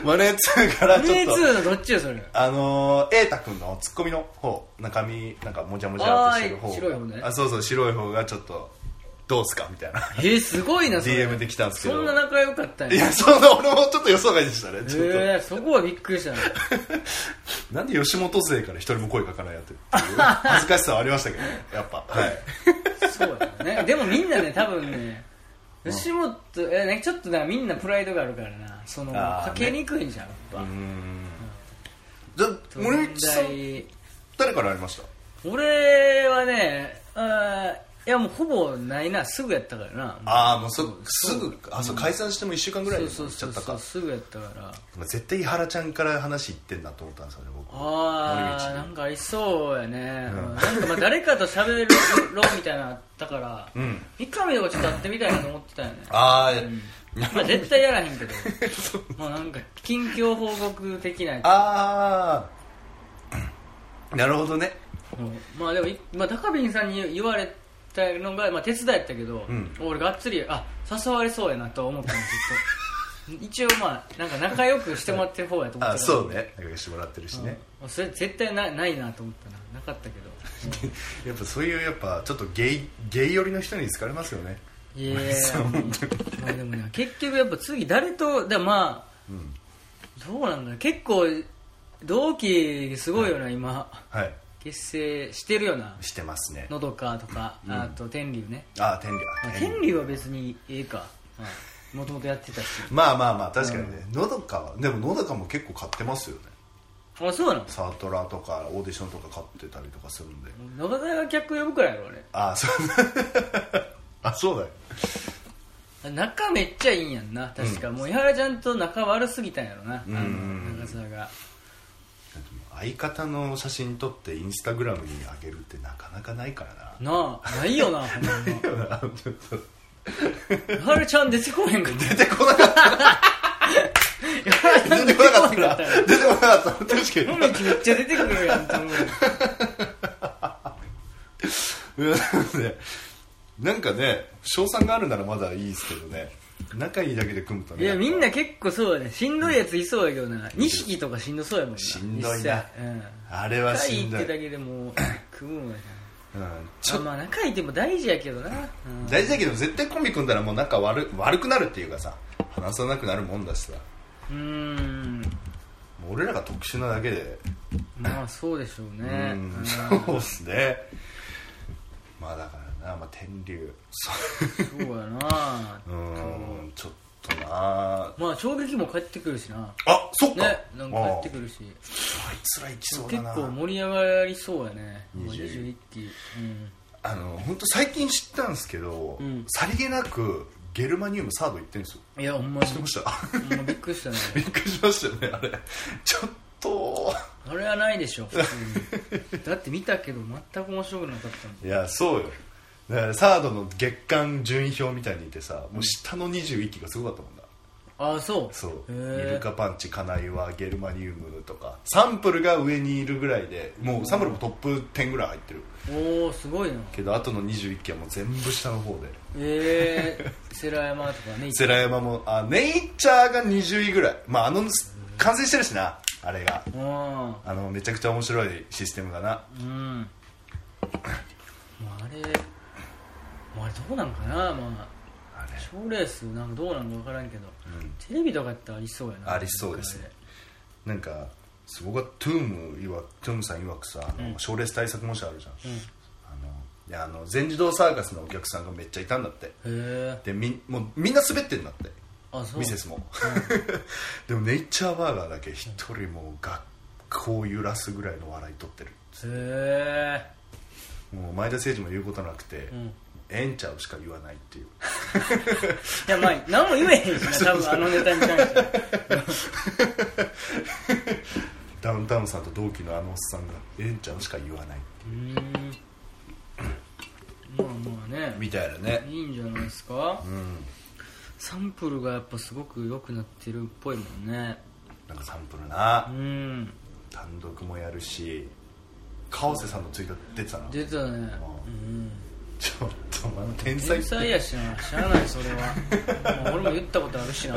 [SPEAKER 1] マネー2からちょ
[SPEAKER 2] 胸
[SPEAKER 1] っと。
[SPEAKER 2] 2のどっちよそれ。
[SPEAKER 1] あのー、瑛太君のツッコミの方中身なんかもじゃもじゃっとしてる方。
[SPEAKER 2] 白い方ね。
[SPEAKER 1] あそうそう白い方がちょっとどうすかみたいな。
[SPEAKER 2] えー、すごいなそれ。
[SPEAKER 1] DM で来たんですけど。
[SPEAKER 2] そんな仲良かったん
[SPEAKER 1] いやそんな俺もちょっと予想外でしたねちょっと、
[SPEAKER 2] えー、そこはびっくりしたね
[SPEAKER 1] なんで吉本勢から一人も声かかないやってって恥ずかしさはありましたけどねやっぱ。はい。
[SPEAKER 2] そうだね。でもみんなね多分ね吉本えねちょっとなみんなプライドがあるからなそのかけにくいんじゃんやっぱ、
[SPEAKER 1] じゃあ森内さん
[SPEAKER 2] 問
[SPEAKER 1] 誰からありました？
[SPEAKER 2] 題俺はねあーいやもうほぼないな。すぐやったからな。
[SPEAKER 1] ああもうすぐあそう解散しても1週間ぐらいで
[SPEAKER 2] そうそう
[SPEAKER 1] たか。
[SPEAKER 2] すぐやったから。
[SPEAKER 1] まあ絶対井原ちゃんから話いってんなと思ったんですよね僕。
[SPEAKER 2] ああなんかありそうやね、
[SPEAKER 1] うん。
[SPEAKER 2] うんなんかまあ誰かと喋るろみたいなのあったから、
[SPEAKER 1] うん。
[SPEAKER 2] 三上とかちょっと会ってみたいなと思ってたよね。
[SPEAKER 1] ああ、
[SPEAKER 2] まあ絶対やらへんけど。もうなんか近況報告的な。
[SPEAKER 1] ああなるほどね。
[SPEAKER 2] うん。まあでもい、まあ、高瓶さんに言われたのが、まあ、手伝いやったけど、
[SPEAKER 1] ん。
[SPEAKER 2] 俺がっつりあ誘われそうやなとは思ったのずっと。一応まあなんか仲良くしてもらってる方やと思ってた
[SPEAKER 1] あそうね。仲良くしてもらってるし
[SPEAKER 2] うん。
[SPEAKER 1] ね、
[SPEAKER 2] それ絶対なないなと思ったな。なかったけど、
[SPEAKER 1] やっぱそういうやっぱちょっとゲイゲイ寄りの人に好かれますよね
[SPEAKER 2] いや まあでもね結局やっぱ次誰とだまあ、
[SPEAKER 1] ん
[SPEAKER 2] どうなんだろう。結構同期すごいよな、今。
[SPEAKER 1] はい。
[SPEAKER 2] 結成してるよな。
[SPEAKER 1] してますね。
[SPEAKER 2] のどかとか、あと天竜ね、
[SPEAKER 1] ああ天理
[SPEAKER 2] まあ
[SPEAKER 1] あ天
[SPEAKER 2] 竜は別にええか。もともとやってたし。
[SPEAKER 1] まあまあまあ確かにね。のどかはでものどかも結構買ってますよね。
[SPEAKER 2] あそうなの？
[SPEAKER 1] サートラとかオーディションとか買ってたりとかするんで。
[SPEAKER 2] 野方が客呼ぶくらいやろ
[SPEAKER 1] ああそう あそうだよ。
[SPEAKER 2] 仲めっちゃいいんやんな。確か、もう伊原ちゃんと仲悪すぎたんやろな、
[SPEAKER 1] うん
[SPEAKER 2] あの長澤が。
[SPEAKER 1] 相方の写真撮ってインスタグラムに上げるってなかなかないからな。
[SPEAKER 2] なあないよなほんま。
[SPEAKER 1] ちょっと
[SPEAKER 2] 伊原ちゃん出てこへんかった。
[SPEAKER 1] 出てこなかった。出てこなかった。出てこなかった。確かに。
[SPEAKER 2] もめっちゃ出てくるやんと思う。
[SPEAKER 1] ねなんかね賞賛があるならまだいいですけどね。仲いいだけで組むとね。
[SPEAKER 2] いやみんな結構そうだね。しんどいやついそうやけどな。錦とかしんどそうやもんな。
[SPEAKER 1] しんどいな。
[SPEAKER 2] うん。
[SPEAKER 1] あれは
[SPEAKER 2] 仲い
[SPEAKER 1] しんどい。
[SPEAKER 2] いってだけでもう 組むんや
[SPEAKER 1] うん。
[SPEAKER 2] な
[SPEAKER 1] ちょ
[SPEAKER 2] あまあ仲いいっても大事やけどな、うん。
[SPEAKER 1] 大事だけど絶対コンビ組んだらもう仲悪悪くなるっていうかさ話さなくなるもんだしさ。
[SPEAKER 2] うーん。
[SPEAKER 1] 俺らが特殊なだけで。
[SPEAKER 2] まあそうでしょう
[SPEAKER 1] う
[SPEAKER 2] ね
[SPEAKER 1] ん。
[SPEAKER 2] うん。
[SPEAKER 1] そうっすね。まあだからな、まあ、天竜。そう
[SPEAKER 2] やな。
[SPEAKER 1] うんちょっとな。
[SPEAKER 2] まあ衝撃も帰ってくるしな。
[SPEAKER 1] あそっか、
[SPEAKER 2] ねなんか帰ってくるし。
[SPEAKER 1] あいつらいきそうだ
[SPEAKER 2] 結
[SPEAKER 1] な
[SPEAKER 2] 構盛り上がりそうやね。
[SPEAKER 1] 20
[SPEAKER 2] 21期。うん。
[SPEAKER 1] あの本当最近知ったんですけど、
[SPEAKER 2] うん。
[SPEAKER 1] さりげなくゲルマニウムサード行ってるんですよ。
[SPEAKER 2] いやほんまに。
[SPEAKER 1] 知ってました？
[SPEAKER 2] びっくりしたね。
[SPEAKER 1] びっくりしましたよねあれ。ちょっと。
[SPEAKER 2] あれはないでしょだって見たけど全く面白くなかった
[SPEAKER 1] いやそうよだからサードの月間順位表みたいにいてさもう下の21期がすごかったもんな
[SPEAKER 2] ああそう。
[SPEAKER 1] そう。イルカパンチカナイワゲルマニウムとか。サンプルが上にいるぐらいでもうサンプルもトップ10ぐらい入ってる。
[SPEAKER 2] おおすごいな。
[SPEAKER 1] けどあとの21期はもう全部下の方で。
[SPEAKER 2] ええー、世良山とかね。
[SPEAKER 1] 世良山もあネイチャーが20位ぐらい。まああの完成してるしなあれが。
[SPEAKER 2] うん。
[SPEAKER 1] あのめちゃくちゃ面白いシステムだな。
[SPEAKER 2] うん。あれもうあれどうなんかなまあ。
[SPEAKER 1] あれ。
[SPEAKER 2] 賞レースなんかどうなのか分からんけど、
[SPEAKER 1] うん。
[SPEAKER 2] テレビとかやったらありそうやな。
[SPEAKER 1] ありそうですね。なんかすごかトゥームいわトゥームさん曰くさあの賞、レース対策模試あるじゃん、
[SPEAKER 2] うん。
[SPEAKER 1] あのいやあの全自動サーカスのお客さんがめっちゃいたんだって。
[SPEAKER 2] へえ
[SPEAKER 1] でみもうみんな滑ってんだって。
[SPEAKER 2] あそう。
[SPEAKER 1] ミセスも、でもネイチャーバーガーだけ一人もう学校を揺らすぐらいの笑い取ってる
[SPEAKER 2] へえ
[SPEAKER 1] もう前田誠司も言うことなくて、
[SPEAKER 2] うん
[SPEAKER 1] ええんちゃうしか言わないっていう。
[SPEAKER 2] いやまあ何も言えへんしな多分あのネタに関しては。
[SPEAKER 1] ダウンタウンさんと同期のあのおっさんがええんちゃうしか言わないう。
[SPEAKER 2] ーん。まあまあね。
[SPEAKER 1] みたいなね。
[SPEAKER 2] いいんじゃないですか。
[SPEAKER 1] うん。
[SPEAKER 2] サンプルがやっぱすごく良くなってるっぽいもんね。
[SPEAKER 1] なんかサンプルな。
[SPEAKER 2] うん。
[SPEAKER 1] 単独もやるし川瀬さんのツイート出てたな。
[SPEAKER 2] 出たね。うん
[SPEAKER 1] ちょっとまあ天才
[SPEAKER 2] 天才やしな知らないそれは。もう俺も言ったことあるしな。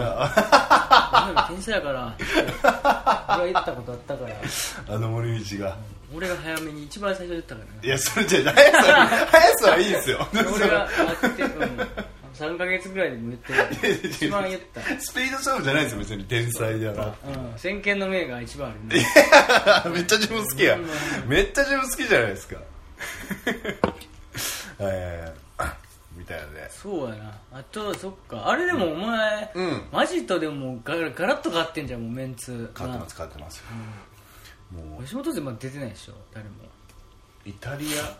[SPEAKER 2] 俺も天才やから。俺は言ったことあったから。
[SPEAKER 1] あの森道が。
[SPEAKER 2] 俺が早めに一番最初に言ったからね
[SPEAKER 1] いやそれじゃ速さ速さはいいですよ。
[SPEAKER 2] 俺が会って、うん、3ヶ月ぐらいでも言ってる 一番言った。
[SPEAKER 1] スピード勝負じゃないですよ別に天才だな
[SPEAKER 2] うん先見の明が一番あるね
[SPEAKER 1] めっちゃ自分好きや。
[SPEAKER 2] うん。
[SPEAKER 1] めっちゃ自分好きじゃないですかえーみたいなね。
[SPEAKER 2] そうやな。あとそっか。あれでもお前、
[SPEAKER 1] うん。
[SPEAKER 2] マジとでもガラガラッと変わってんじゃんもうメンツ。
[SPEAKER 1] 変わってます変わってますよ。もう。
[SPEAKER 2] 吉本勢まだ出てないでしょ誰も。
[SPEAKER 1] イタリア？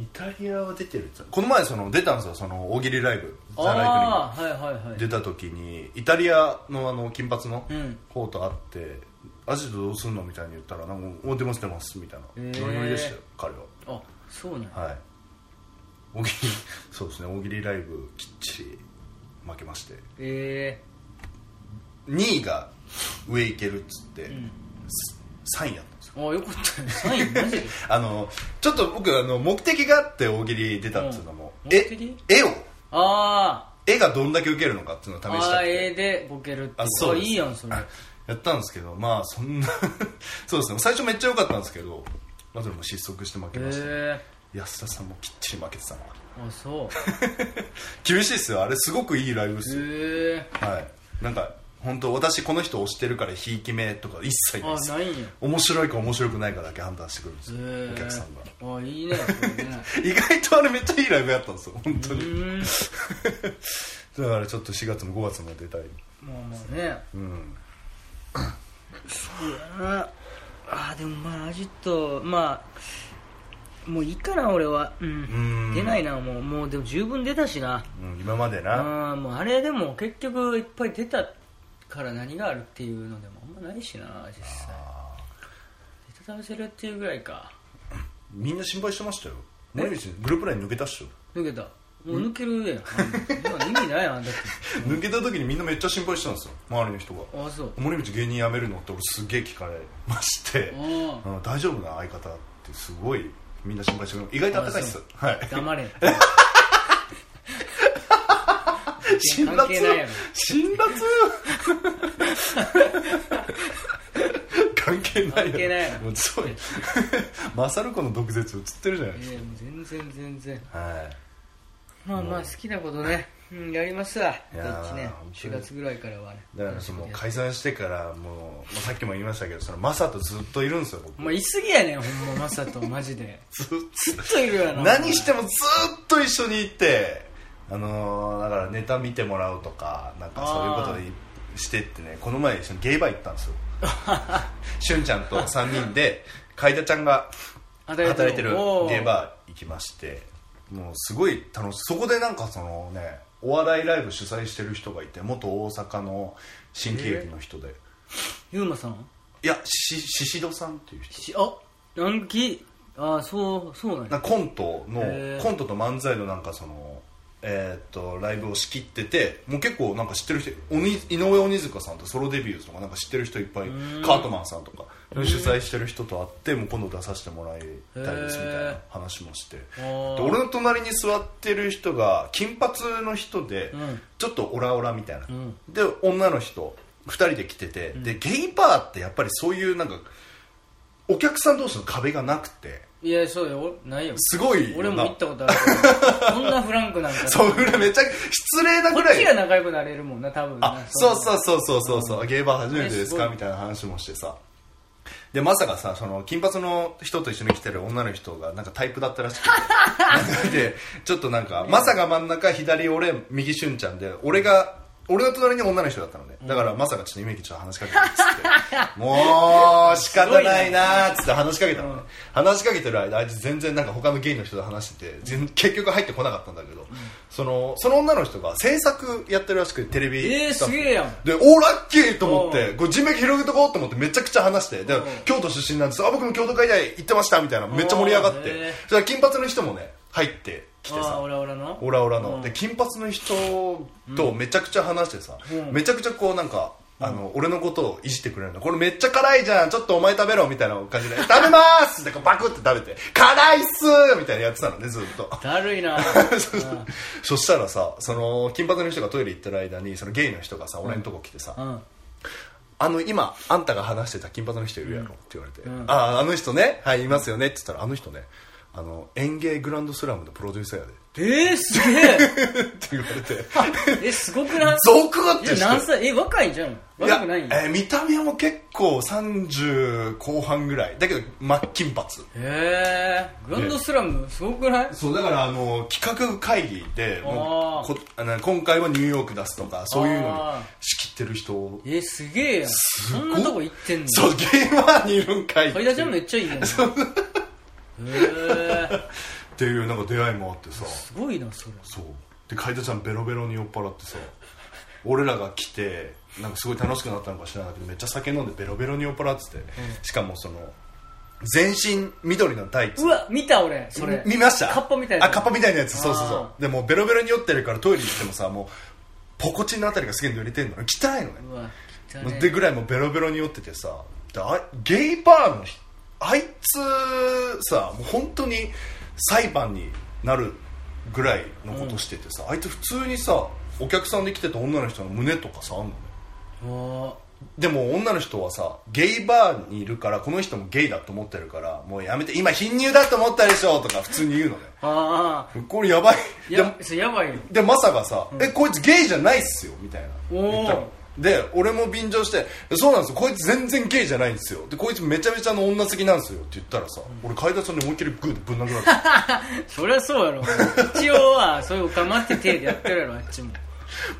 [SPEAKER 1] イタリアは出てるこの前その出たんですよその大喜利ライブ「ザ・ライ
[SPEAKER 2] ああはいはいはい。
[SPEAKER 1] 出た時にイタリアのあの金髪の
[SPEAKER 2] うん。
[SPEAKER 1] 方と会って「アジトどうすんの?」みたいに言ったらなんか「お出ます出ます」みたいな。ノリノリでしたよ彼
[SPEAKER 2] あそうなんや。
[SPEAKER 1] ははい。大喜利 そうですね。大喜利ライブきっちり負けまして。
[SPEAKER 2] え
[SPEAKER 1] 2位が上行けるっつって、
[SPEAKER 2] えうん。
[SPEAKER 1] 3位やったんですよ。
[SPEAKER 2] ああよかったね。3位マジで？
[SPEAKER 1] あのちょっと僕あの目的があって大喜利出たっていうのも、え
[SPEAKER 2] うん。目的？
[SPEAKER 1] 絵を？
[SPEAKER 2] あ
[SPEAKER 1] 絵がどんだけ受けるのかっていうのを
[SPEAKER 2] あああ
[SPEAKER 1] 試したくて。
[SPEAKER 2] 絵でボケるって
[SPEAKER 1] あそうです。
[SPEAKER 2] いいやんそれ。
[SPEAKER 1] やったんですけどまあそんな そうですね。最初めっちゃ良かったんですけどまあそれも失速して負けました、安田さんもきっちり負けてたな。
[SPEAKER 2] あそう。
[SPEAKER 1] 厳しいですよ。あれすごくいいライブですよ、はい。なんか本当私この人推してるからひいき目とか一切ない
[SPEAKER 2] あ
[SPEAKER 1] ですよ。
[SPEAKER 2] ないんや。
[SPEAKER 1] 面白いか面白くないかだけ判断してくるんですよ、お客さんが。
[SPEAKER 2] あいいねね。
[SPEAKER 1] 意外とあれめっちゃいいライブやったんですよ本当
[SPEAKER 2] う
[SPEAKER 1] に だからちょっと4月も5月も出たい。
[SPEAKER 2] まあまあね。
[SPEAKER 1] うん。
[SPEAKER 2] そうやなあでもまあアジトまあもういいかな俺は。うん。
[SPEAKER 1] うん。
[SPEAKER 2] 出ないなもう。もうでも十分出たしな。
[SPEAKER 1] うん今までな。
[SPEAKER 2] あもうあれでも結局いっぱい出たから何があるっていうのでもあんまないしな実際。ネタ試せるっていうぐらいか。
[SPEAKER 1] みんな心配してましたよ。森道グループライン抜けたっしょ。
[SPEAKER 2] 抜けた抜けるやん今意味ないやんだって。
[SPEAKER 1] 抜けた時にみんなめっちゃ心配してたんですよ。周りの人が。
[SPEAKER 2] あそう。
[SPEAKER 1] 森道芸人辞めるのって俺すげえ聞かれまして。大丈夫な相方ってすごいみんな心配してく意外とあったかいっす。はい。
[SPEAKER 2] 黙れ。
[SPEAKER 1] 辛辣？
[SPEAKER 2] 関係ないやろ。
[SPEAKER 1] 辛辣？関係ない
[SPEAKER 2] 関係ない
[SPEAKER 1] もうすごい。マサルコの毒舌映ってるじゃないです
[SPEAKER 2] いやもう全然全然。
[SPEAKER 1] かはい
[SPEAKER 2] まあまあ好きなことね、うん、やりますわ。
[SPEAKER 1] いやー
[SPEAKER 2] どっちね
[SPEAKER 1] 本当に。
[SPEAKER 2] 4月ぐらいからはね。
[SPEAKER 1] だからその解散してからもう、まあ、さっきも言いましたけどそのマサとずっといるんですよ僕。
[SPEAKER 2] お前いすぎやねん。ほんまマサとマジで。
[SPEAKER 1] ずっ
[SPEAKER 2] と。いるやな。
[SPEAKER 1] 何してもずっと一緒にいてあのーだからネタ見てもらうとかなんかそういうことでしてってね。この前一緒にゲイバー行ったんですよ。しゅんちゃんと3人で海田ちゃんが働いてるゲイバー行きましてもうすごい楽しいそこでなんかそのねお笑いライブ主催してる人がいて元大阪の新喜劇の人で、
[SPEAKER 2] ユーマさん？
[SPEAKER 1] いやし宍戸さんっていう人。
[SPEAKER 2] しあなんきあそうそうなんや。
[SPEAKER 1] なんかコントの
[SPEAKER 2] へー。
[SPEAKER 1] コントと漫才のなんかそのえーっとライブを仕切っててもう結構なんか知ってる人おに井上鬼塚さんとソロデビューとかなんか知ってる人いっぱい
[SPEAKER 2] ん。
[SPEAKER 1] カートマンさんとか主催してる人と会ってもう今度出させてもらいたいですみたいな話もしてで俺の隣に座ってる人が金髪の人でちょっとオラオラみたいな
[SPEAKER 2] うん。
[SPEAKER 1] で女の人2人で来ててでゲイバーってやっぱりそういうなん。かお客さん。同士の壁がなくて
[SPEAKER 2] いやそうよないよ
[SPEAKER 1] すごい
[SPEAKER 2] 俺も行ったことあるけどそん。なフランクなん。か
[SPEAKER 1] そうぐらめちゃ失礼なぐらい
[SPEAKER 2] ちが仲良くなれるもん。な多分
[SPEAKER 1] あそうそう
[SPEAKER 2] う
[SPEAKER 1] そうそうそうそうゲーバー初めてですかみたいな話もしてさでまさかさその金髪の人と一緒に来てる女の人がなんかタイプだったらしくて。でちょっとなんかまさが真ん中左俺右しゅんちゃんで俺が俺の隣に女の人だったのね。だからまさかちょっと夢きちょっと話しかけてっつってもう仕方ないなーっつって話しかけたのね。話しかけてる間あいつ全然なんか他のゲイの人と話してて全結局入ってこなかったんだけど、そのその女の人が制作やってるらしくてテレビ
[SPEAKER 2] えー
[SPEAKER 1] スタッフ。
[SPEAKER 2] すげえやん。
[SPEAKER 1] で、おーラッキーと思っ
[SPEAKER 2] う
[SPEAKER 1] て、こう人脈広げとこうと思ってめちゃくちゃ話して、で
[SPEAKER 2] うん、
[SPEAKER 1] 京都出身なんです。あ、僕も京都会大行ってましたみたいな、めっちゃ盛り上がって。
[SPEAKER 2] へー。
[SPEAKER 1] そしたら金髪の人もね、入ってきてさ。
[SPEAKER 2] ああ、俺俺の？
[SPEAKER 1] オラオラの。
[SPEAKER 2] うん。
[SPEAKER 1] で、金髪の人とめちゃくちゃ話してさ
[SPEAKER 2] うん、
[SPEAKER 1] めちゃくちゃこうなんか、あの、俺のことをいじってくれるの。これめっちゃ辛いじゃん。ちょっとお前食べろみたいな感じで、食べまーすってこうバクって食べて、辛いっすーみたいなやってたのね、ずっと。
[SPEAKER 2] だるいな。
[SPEAKER 1] そしたらさ、その、金髪の人がトイレ行ってる間に、そのゲイの人がさ、俺のとこ来てさ、
[SPEAKER 2] うん。
[SPEAKER 1] あの今あんたが話してた金髪の人いるやろって言われて、
[SPEAKER 2] うん。
[SPEAKER 1] あああの人ね。はいいますよねって言ったらあの人ねあの園芸グランドスラムのプロデューサーやで。
[SPEAKER 2] えー、すげえ。
[SPEAKER 1] って言われて。
[SPEAKER 2] えすごくない？
[SPEAKER 1] ゾクッ
[SPEAKER 2] いや
[SPEAKER 1] て
[SPEAKER 2] 何歳？え若いんじゃん。
[SPEAKER 1] い
[SPEAKER 2] 若くない？ん
[SPEAKER 1] や、えー見た目も結構30後半ぐらい。だけど真っ金髪。
[SPEAKER 2] へえグランドスラムすごくない？
[SPEAKER 1] そうだからあの企画会議でもうこあの今回はニューヨーク出すとかそういうのに仕切ってる人。
[SPEAKER 2] えー、すげえやん。そんなとこ行ってんの？
[SPEAKER 1] そうゲーマーにいるんかい
[SPEAKER 2] ファイダちゃんめっちゃいいやん
[SPEAKER 1] っていうなんか出会いもあってさ。
[SPEAKER 2] すごいなそれ。
[SPEAKER 1] そう。で海田ちゃんベロベロに酔っ払ってさ俺らが来てなんかすごい楽しくなったのか知らないけどめっちゃ酒飲んでベロベロに酔っ払ってて、しかもその全身緑のタイツ。
[SPEAKER 2] うわ見た俺それ。
[SPEAKER 1] 見ました？
[SPEAKER 2] カッパみたいな
[SPEAKER 1] あカッパみたいなやつ。そうそうそ
[SPEAKER 2] あ
[SPEAKER 1] う。でもうベロベロに酔ってるからトイレ行ってもさもうポコチンのあたりがすげえ濡れてんのよ汚いのね。
[SPEAKER 2] うわ汚ね
[SPEAKER 1] でぐらいもうベロベロに酔っててさであゲイバーの人あいつさもう本当に裁判になるぐらいのことしててさ、あいつ普通にさお客さんで来てた女の人の胸とかさあんのね？
[SPEAKER 2] あ
[SPEAKER 1] でも女の人はさゲイバーにいるからこの人もゲイだと思ってるからもうやめて今貧乳だと思ったでしょとか普通に言うのね。
[SPEAKER 2] ああ
[SPEAKER 1] これやばい。
[SPEAKER 2] ややばいよ。
[SPEAKER 1] でまさかさ、えこいつゲイじゃないっすよみたいな。言ったので俺も便乗して「そうなんですよ。こいつ全然ゲイじゃないんですよ。でこいつめちゃめちゃの女好きなんですよ」って言ったらさ、俺海田さんに思いっきりグーでぶん殴られた。
[SPEAKER 2] そりゃそうやろ。一応はそういうおかまって手でやってるやろあっちも。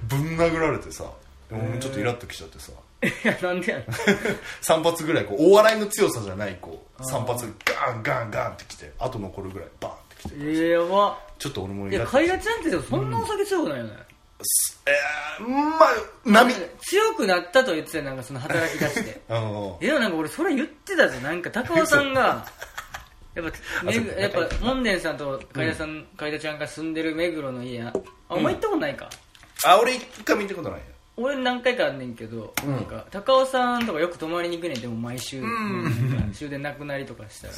[SPEAKER 1] ぶん殴られてさでもちょっとイラッときちゃってさ。
[SPEAKER 2] いやなんでやねん。
[SPEAKER 1] 3発ぐらいこうお笑いの強さじゃないこう3発ガンガンガンってきてあと残るぐらいバンってきて。
[SPEAKER 2] えー、やば。
[SPEAKER 1] ちょっと俺も
[SPEAKER 2] いや
[SPEAKER 1] イラッと
[SPEAKER 2] 海田ちゃんってでもそんなお酒強くないよね、
[SPEAKER 1] えー、まあ波。
[SPEAKER 2] 強くなったと言ってたよなんかその働き出して。
[SPEAKER 1] あの
[SPEAKER 2] えでもなんか俺それ言ってたぜなんか高尾さんが やっぱやっぱ門田さんと海田さん、海田ちゃんが住んでる目黒の家やあお前行ったことないか、
[SPEAKER 1] あ俺一回見たことないよ。
[SPEAKER 2] 俺何回かあんねんけど、
[SPEAKER 1] うん。
[SPEAKER 2] なんか高尾さんとかよく泊まりに行くねんでも毎週、
[SPEAKER 1] ん。
[SPEAKER 2] なん。か終電なくなりとかしたら。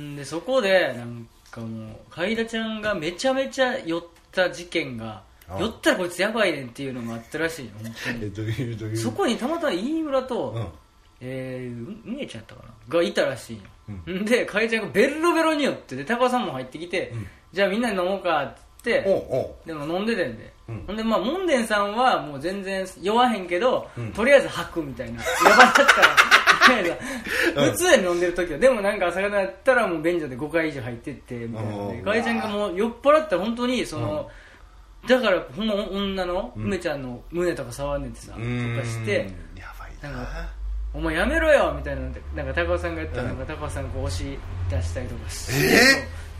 [SPEAKER 2] んでそこでなんかもう海田ちゃんがめちゃめちゃ酔った事件が
[SPEAKER 1] あ
[SPEAKER 2] 酔ったらこいつやばいねんっていうのがあったらしいの本当に。そこにたまたま飯村と、
[SPEAKER 1] うん。
[SPEAKER 2] えー、う梅ちゃんやったかな？がいたらしいの、
[SPEAKER 1] うん。
[SPEAKER 2] でかいちゃんがベロベロに酔ってで高尾さんも入ってきて、
[SPEAKER 1] ん。
[SPEAKER 2] じゃあみんなで飲もうかってでも飲んでてんで、
[SPEAKER 1] うん。
[SPEAKER 2] ほんでまあ門田さんはもう全然酔わへんけど、
[SPEAKER 1] うん。
[SPEAKER 2] とりあえず吐くみたいなやばかったら 普通やね飲んでる時は。でもなんか朝方やったらもう便所で5回以上入ってってみたいなかいちゃんがもう酔っ払ったら本当にその、だからほんま女の
[SPEAKER 1] うん。
[SPEAKER 2] 梅ちゃんの胸とか触んねんってさ、
[SPEAKER 1] うーん。
[SPEAKER 2] とかして。
[SPEAKER 1] やばい
[SPEAKER 2] な。ん
[SPEAKER 1] な
[SPEAKER 2] お前やめろよみたいなのでなんか高尾さんが言ったら、
[SPEAKER 1] うん。
[SPEAKER 2] なんか高尾さんが押し出したりとかして、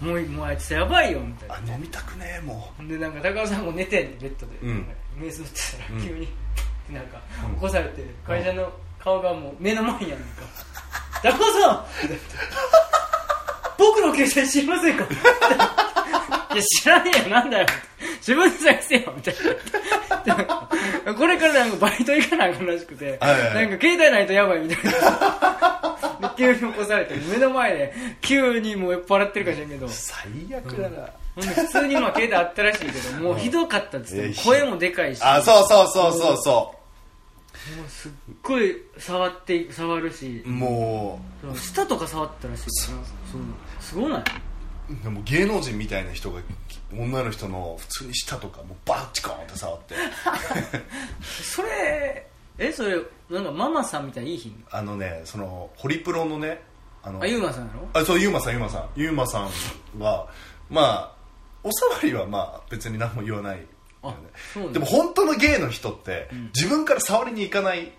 [SPEAKER 1] え
[SPEAKER 2] もうもうあいつやばいよみたいな。
[SPEAKER 1] あ飲みたくねえも
[SPEAKER 2] ほんでなんか高尾さんも寝てんねベッドで、
[SPEAKER 1] うん。
[SPEAKER 2] 目つぶってた
[SPEAKER 1] うん。
[SPEAKER 2] ら急に、なんか
[SPEAKER 1] うん。
[SPEAKER 2] 起こされて会社の顔がもう目の前にあるんか「高尾さん! 」僕の携帯知りませんか?」いや知らねえよなんだよ。自分で探せよみたいな。これからなんかバイト行かなあかんらしくて、
[SPEAKER 1] はいはいはい。
[SPEAKER 2] なんか携帯ないとやばいみたいな。で急に起こされて目の前で急にもう酔っ払ってるかしらんけど。
[SPEAKER 1] 最悪だな。
[SPEAKER 2] ほんで普通にまあ携帯あったらしいけどもうひどかったっつって、
[SPEAKER 1] えー
[SPEAKER 2] 声もでかいし。
[SPEAKER 1] あそうそうそうそうそ
[SPEAKER 2] もうすっごい触って触るし。
[SPEAKER 1] う、も
[SPEAKER 2] 舌とか触ったらしいからな。そうすごない？う
[SPEAKER 1] でも芸能人みたいな人が女の人の普通に舌とかもうバッチコーンって触って。
[SPEAKER 2] それえそれなんかママさんみたいにいいひんの
[SPEAKER 1] あのねそのホリプロのねあの
[SPEAKER 2] あゆうまさんやろ？
[SPEAKER 1] あそうゆうまさんゆうまさん。ゆうまさんはまあおさわりはまあ別に何も言わない
[SPEAKER 2] あそうなんだ。
[SPEAKER 1] でも本当のゲイの人って、
[SPEAKER 2] ん。
[SPEAKER 1] 自分から触りに行かない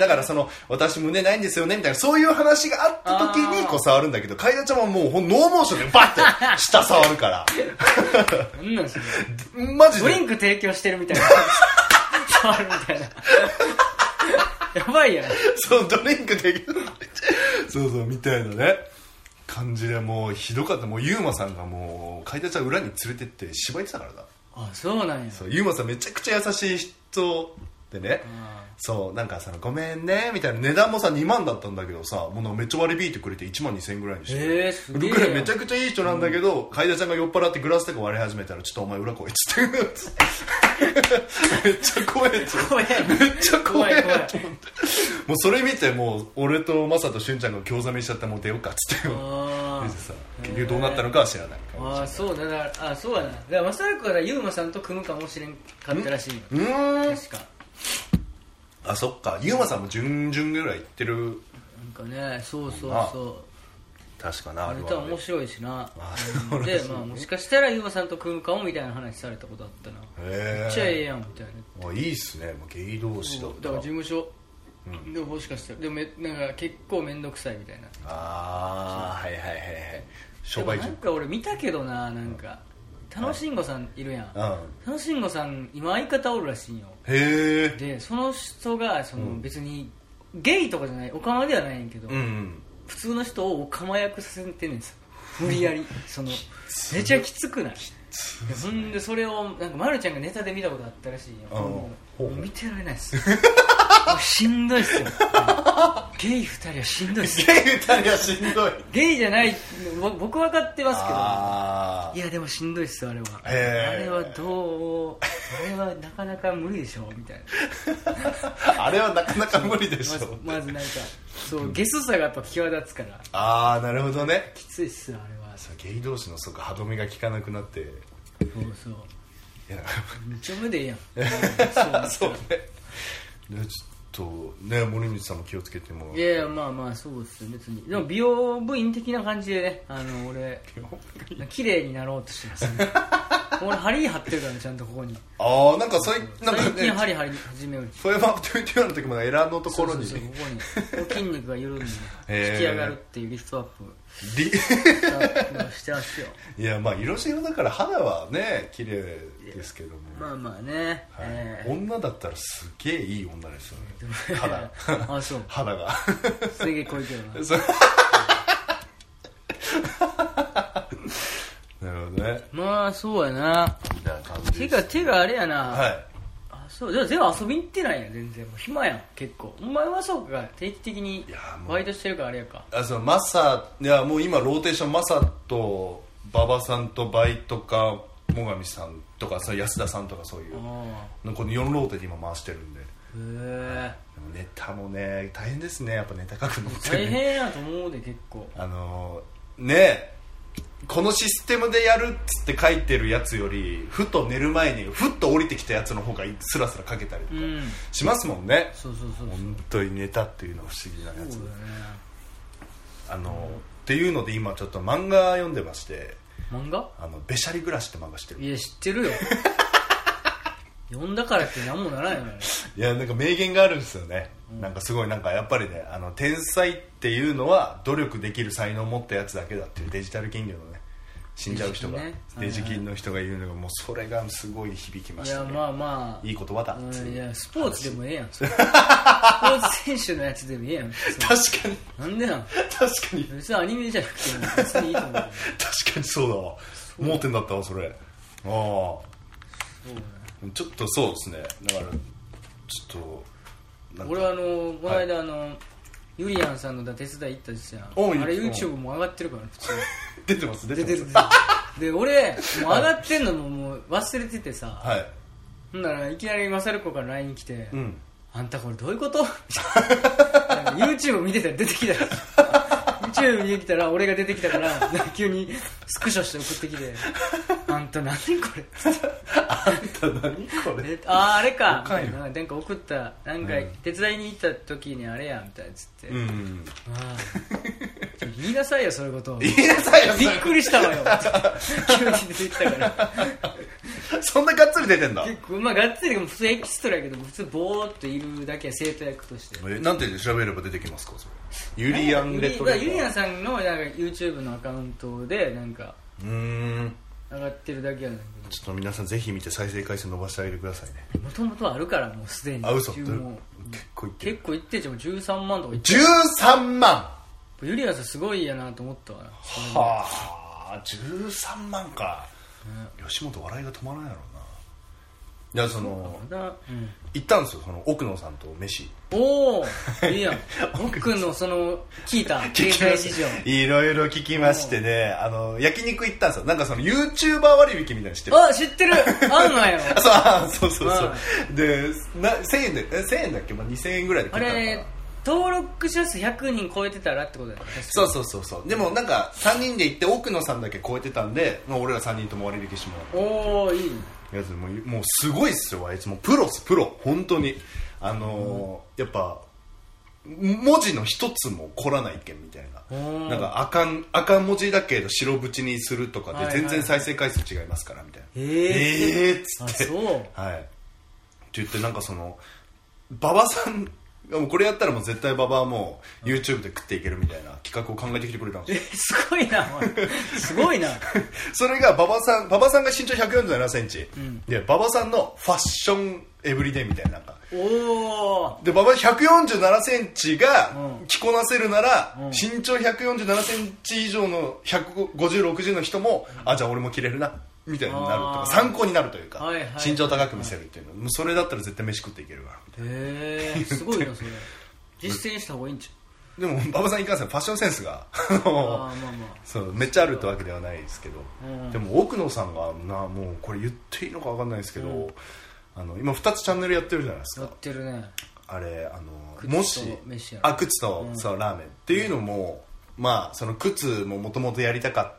[SPEAKER 1] だからその私胸ないんですよねみたいなそういう話があった時にこう触るんだけど楓ちゃんはもうほんノーモーションでバッて下触るから。マジで。
[SPEAKER 2] ドリンク提供してるみたいな。触るみたいな。やばいやん
[SPEAKER 1] そうドリンクでそうそうみたいなね。感じでもうひどかった。もうユーマさんがもう楓ちゃん裏に連れてって芝居ってたからだ。
[SPEAKER 2] あそうなんや。
[SPEAKER 1] そうユーマさんめちゃくちゃ優しい人でね。
[SPEAKER 2] あ
[SPEAKER 1] そうなんかさごめんねみたいな。値段もさ2万だったんだけどさもうめっちゃ割り引いてくれて1万2000円ぐらいにして
[SPEAKER 2] えーすげ
[SPEAKER 1] めちゃくちゃいい人なんだけど楓、ちゃんが酔っ払ってグラスとか割り始めたらちょっとお前裏来いっつって。めっちゃ怖いっつ。めっちゃ怖い
[SPEAKER 2] 怖い
[SPEAKER 1] と思ってもうそれ見てもう俺とマサとしゅんちゃんが興ざめしちゃってもう出ようかっつって。結局どうなったのかは知らない
[SPEAKER 2] ああそうだだからあそうやな。だからマサル君はユーマさんと組むかもしれんかったらしいよ。
[SPEAKER 1] うーん。
[SPEAKER 2] 確か
[SPEAKER 1] あそっか。ユーマさんも準々ぐらい行ってる。
[SPEAKER 2] なんかねそうそう
[SPEAKER 1] あ
[SPEAKER 2] そう。
[SPEAKER 1] 確かなあれは。
[SPEAKER 2] 面白いしな。でまあもしかしたらユーマさんと組むかもみたいな話されたことあったな。
[SPEAKER 1] へ
[SPEAKER 2] めっちゃええやんみたいな。
[SPEAKER 1] あいいっすね。もうゲイ同士だ
[SPEAKER 2] だから事務所。でももしかしたら。でもめなんか結構面倒くさいみたいな。
[SPEAKER 1] ああはいはいはいはい。商売人
[SPEAKER 2] なんか俺見たけどななんか楽しんごさんいるやん。
[SPEAKER 1] うん。
[SPEAKER 2] 楽しんごさん今相方おるらしいんよ。
[SPEAKER 1] へえ。
[SPEAKER 2] でその人がその
[SPEAKER 1] うん。
[SPEAKER 2] 別にゲイとかじゃないオカマではないんやけど、
[SPEAKER 1] うんうん。
[SPEAKER 2] 普通の人をオカマ役させてんねんさ。無理やり。そのめちゃきつくない？んでそれをなんかまるちゃんがネタで見たことあったらしいよ。見てられないっす しんどいっすよ。ゲイ二人はしんどいっす
[SPEAKER 1] ゲイ二人はしんどい。
[SPEAKER 2] ゲイじゃない。ぼ僕分かってますけど。
[SPEAKER 1] あ
[SPEAKER 2] いやでもしんどいっすあれは。あ
[SPEAKER 1] へー。
[SPEAKER 2] れはどうあれはなかなか無理でしょみたいな。
[SPEAKER 1] あ あれはなかなか無理でし
[SPEAKER 2] まず
[SPEAKER 1] ょ
[SPEAKER 2] まずなんかそうゲスさがやっぱ際立つから。
[SPEAKER 1] ああなるほどね。
[SPEAKER 2] きついっすあれは。
[SPEAKER 1] そうゲイ同士のそうか歯止めが効かなくなって。
[SPEAKER 2] そうそう。
[SPEAKER 1] いや
[SPEAKER 2] めっちゃ無でええやん。
[SPEAKER 1] そうね。でちょっとね森光さんも気をつけても。
[SPEAKER 2] いやいやまあまあそうっすよ別に。でも美容部員的な感じでねあの俺綺麗になろうとしてますね。俺針貼ってるからねちゃんとここに。
[SPEAKER 1] ああなんかそういなんか
[SPEAKER 2] 最近
[SPEAKER 1] ね
[SPEAKER 2] 針貼り始めよう
[SPEAKER 1] フォーエバー21の時もエラーのところに。
[SPEAKER 2] そうそうそうここに。筋肉が緩んで 引き上がるっていうリフトアップ
[SPEAKER 1] り
[SPEAKER 2] してますよ。
[SPEAKER 1] いやまあ色白だから肌はね綺麗ですけども。
[SPEAKER 2] まあまあね、
[SPEAKER 1] はい。
[SPEAKER 2] えー、
[SPEAKER 1] 女だったらすげえいい女ですよね。肌。
[SPEAKER 2] あそう。
[SPEAKER 1] 肌が。
[SPEAKER 2] すげえ濃いけどな。
[SPEAKER 1] るほどね。
[SPEAKER 2] まあそうやな。手が手があれやな、
[SPEAKER 1] はい。
[SPEAKER 2] そうじゃあ全部遊びに行ってないやん全然。もう暇やん結構。お前はそうか定期的に
[SPEAKER 1] いやもう。
[SPEAKER 2] バイトしてるからあれやか
[SPEAKER 1] あそのマサいやもう今ローテーションマサと馬場さんとバイトか最上さんとかそう安田さんとかそういう。
[SPEAKER 2] あ
[SPEAKER 1] この4ローテで今回してるんで。
[SPEAKER 2] あへえ。
[SPEAKER 1] でもネタもね大変ですね。やっぱネタ書くの。って
[SPEAKER 2] 大
[SPEAKER 1] ね
[SPEAKER 2] 変やと思うで結構。
[SPEAKER 1] あのーねえこのシステムでやるっつって書いてるやつよりふと寝る前にふっと降りてきたやつの方がスラスラ書けたりとか
[SPEAKER 2] うん。
[SPEAKER 1] しますもんね、
[SPEAKER 2] そうそうそうそう。
[SPEAKER 1] 本当にネタっていうのは不思議なやつ。
[SPEAKER 2] ね。
[SPEAKER 1] あのーっていうので今ちょっと漫画読んでまして。
[SPEAKER 2] 漫画？
[SPEAKER 1] あのべしゃり暮らしって漫画知ってる？
[SPEAKER 2] いや知ってるよ 読んだからって何もならんよね。
[SPEAKER 1] いやなんか名言があるんですよね、なんかすごいなんかやっぱりねあの天才っていうのは努力できる才能を持ったやつだけだっていうデジタル金魚のね死んじゃう人が
[SPEAKER 2] デジ金
[SPEAKER 1] の人が言うのがもうそれがすごい響きましたね。
[SPEAKER 2] いやまあまあ。
[SPEAKER 1] いい言葉だいう。
[SPEAKER 2] いやスポーツでもええやん。スポーツ選手のやつでもええやん。
[SPEAKER 1] 確かに。
[SPEAKER 2] なんでなん？
[SPEAKER 1] 確かに。
[SPEAKER 2] 別にアニメじゃなくても別にいいと思うよ。
[SPEAKER 1] 確かにそうだわ。盲点だったわそれ。ああ。
[SPEAKER 2] そうだね
[SPEAKER 1] ちょっとそうですね。だからちょっと
[SPEAKER 2] 俺はあのこの間あの、ユリアンさんのだ手伝い行ったじゃん。
[SPEAKER 1] おう
[SPEAKER 2] あれ
[SPEAKER 1] うん
[SPEAKER 2] YouTube も上がってるから普通に。
[SPEAKER 1] 出てます出て
[SPEAKER 2] る。で俺もう上がってんのももう忘れててさ、
[SPEAKER 1] はい。
[SPEAKER 2] ほんならいきなりマサルコから LINE 来て、
[SPEAKER 1] うん
[SPEAKER 2] あんたこれどういうこと？YouTube 見てたら出てきた。ら YouTube 見てきたら俺が出てきたから急にスクショして送ってきて「あんた何これ」
[SPEAKER 1] あんた何これ？
[SPEAKER 2] えあーあれか。みたいななんか送った。なんか手伝いに行った時にあれやみたいなっつって、
[SPEAKER 1] うん
[SPEAKER 2] あ言いなさいよそういうことを。
[SPEAKER 1] 言いなさいよ
[SPEAKER 2] びっくりしたわよ。急に出てきたから。
[SPEAKER 1] そんながっつり出てんだ？
[SPEAKER 2] 結構まあがっつり普通エキストラやけど普通ボーっといるだけや生徒役として。
[SPEAKER 1] えなんて調べれば出てきますかそれ。ユリアン・レトレ
[SPEAKER 2] ユリユリアンさんのなんか YouTube のアカウントでなんか
[SPEAKER 1] うーん
[SPEAKER 2] 上がってるだけやねん
[SPEAKER 1] ちょっと皆さんぜひ見て再生回数伸ばしてあげてくださいね。
[SPEAKER 2] もともとあるからもうすでに。
[SPEAKER 1] あ嘘。結構いってる。
[SPEAKER 2] 結構いってんじゃんもう13万とかいって
[SPEAKER 1] 13万。
[SPEAKER 2] ユリアンさんすごいやなと思ったわ。な
[SPEAKER 1] はあ13万か。吉本笑いが止まらないやろいやその行ったんですよその奥野さんと飯。
[SPEAKER 2] おおいいやん。僕のその聞いた 経済事情。
[SPEAKER 1] いろいろ聞きましてねあの焼肉行ったんですよ。なんかその YouTuber 割引みたいなの知ってる。
[SPEAKER 2] あ知ってる。あんのやろ
[SPEAKER 1] あそうあそうそうそう。でな1000円でえ1000円だっけ、まあ、2000円ぐらいで食ったのかな。
[SPEAKER 2] あれ登録者数100人超えてたらってことだよね。
[SPEAKER 1] そうそうそうそう。でもなんか3人で行って奥野さんだけ超えてたんで、まあ、俺ら3人とも割引してもらっ
[SPEAKER 2] おおいい
[SPEAKER 1] たやつもうもうすごいっすよあいつ。もうプロっすプロ。本当に。あのーやっぱ文字の一つも凝らないけんみたいな。
[SPEAKER 2] うん。
[SPEAKER 1] なんか赤ん赤文字だけど白縁にするとかで全然再生回数違いますからみたいな。
[SPEAKER 2] えー。
[SPEAKER 1] えーっつって。
[SPEAKER 2] あそう。
[SPEAKER 1] はい。って言ってなんかその馬場さんもうこれやったらもう絶対馬場はもう YouTube で食っていけるみたいな企画を考えてきてくれたんですよ。
[SPEAKER 2] えすごいなおい。すごいな。
[SPEAKER 1] それが馬場さん馬場さんが身長1 4 7センチ、
[SPEAKER 2] ん。
[SPEAKER 1] で馬場さんのファッションエブリデイみたいななんか。
[SPEAKER 2] おお
[SPEAKER 1] で馬場1 4 7センチが
[SPEAKER 2] うん。
[SPEAKER 1] 着こなせるなら、
[SPEAKER 2] うん。
[SPEAKER 1] 身長1 4 7センチ以上の15060の人も、あじゃあ俺も着れるなみたいになるとか参考になるというか、
[SPEAKER 2] はいはい
[SPEAKER 1] 身長高く見せるっていうの。それだったら絶対飯食っていけるわ。みたいな
[SPEAKER 2] へえすごいなそれ。実践した方がいいんち
[SPEAKER 1] でも馬場さんいかんせんファッションセンスが
[SPEAKER 2] まあまあ。
[SPEAKER 1] そうめっちゃあるってわけではないですけど、
[SPEAKER 2] うん。
[SPEAKER 1] でも奥野さんがなもうこれ言っていいのか分かんないですけど、
[SPEAKER 2] うん。
[SPEAKER 1] あの今2つチャンネルやってるじゃないです
[SPEAKER 2] やっ
[SPEAKER 1] か
[SPEAKER 2] てるね。
[SPEAKER 1] あれあのもしあ靴と、
[SPEAKER 2] うん。
[SPEAKER 1] そうラーメンっていうのも、まあその靴ももともとやりたかっ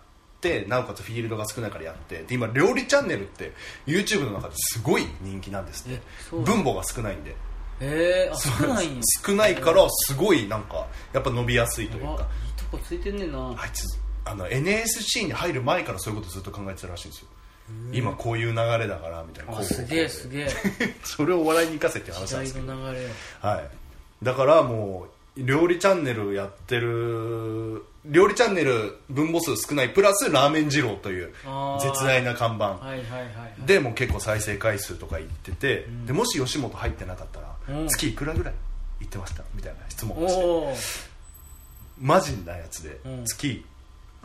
[SPEAKER 1] てなおかつフィールドが少ないからやってで今料理チャンネルって YouTube の中ですごい人気なんですって。分母が少ないんで。
[SPEAKER 2] へえあ少ない
[SPEAKER 1] 少ないからすごいなんかやっぱ伸びやすいという
[SPEAKER 2] あいい
[SPEAKER 1] か
[SPEAKER 2] とこついてんねんな。
[SPEAKER 1] あいつあの NSC に入る前からそういうことずっと考えてたらしいんですよ。今こういう流れだからみたいな。
[SPEAKER 2] すげえすげえ。
[SPEAKER 1] それを笑いに生かせって話
[SPEAKER 2] 時代
[SPEAKER 1] なんですけど、
[SPEAKER 2] の流れ
[SPEAKER 1] はい、だからもう料理チャンネルやってる料理チャンネル分母数少ないプラスラーメン二郎という絶大な看板。
[SPEAKER 2] はいはいはいはい。
[SPEAKER 1] でもう結構再生回数とかいってて、でもし吉本入ってなかったら、
[SPEAKER 2] うん。
[SPEAKER 1] 月いくらぐらい行ってましたみたいな質問をして。マジなやつで、
[SPEAKER 2] うん。
[SPEAKER 1] 月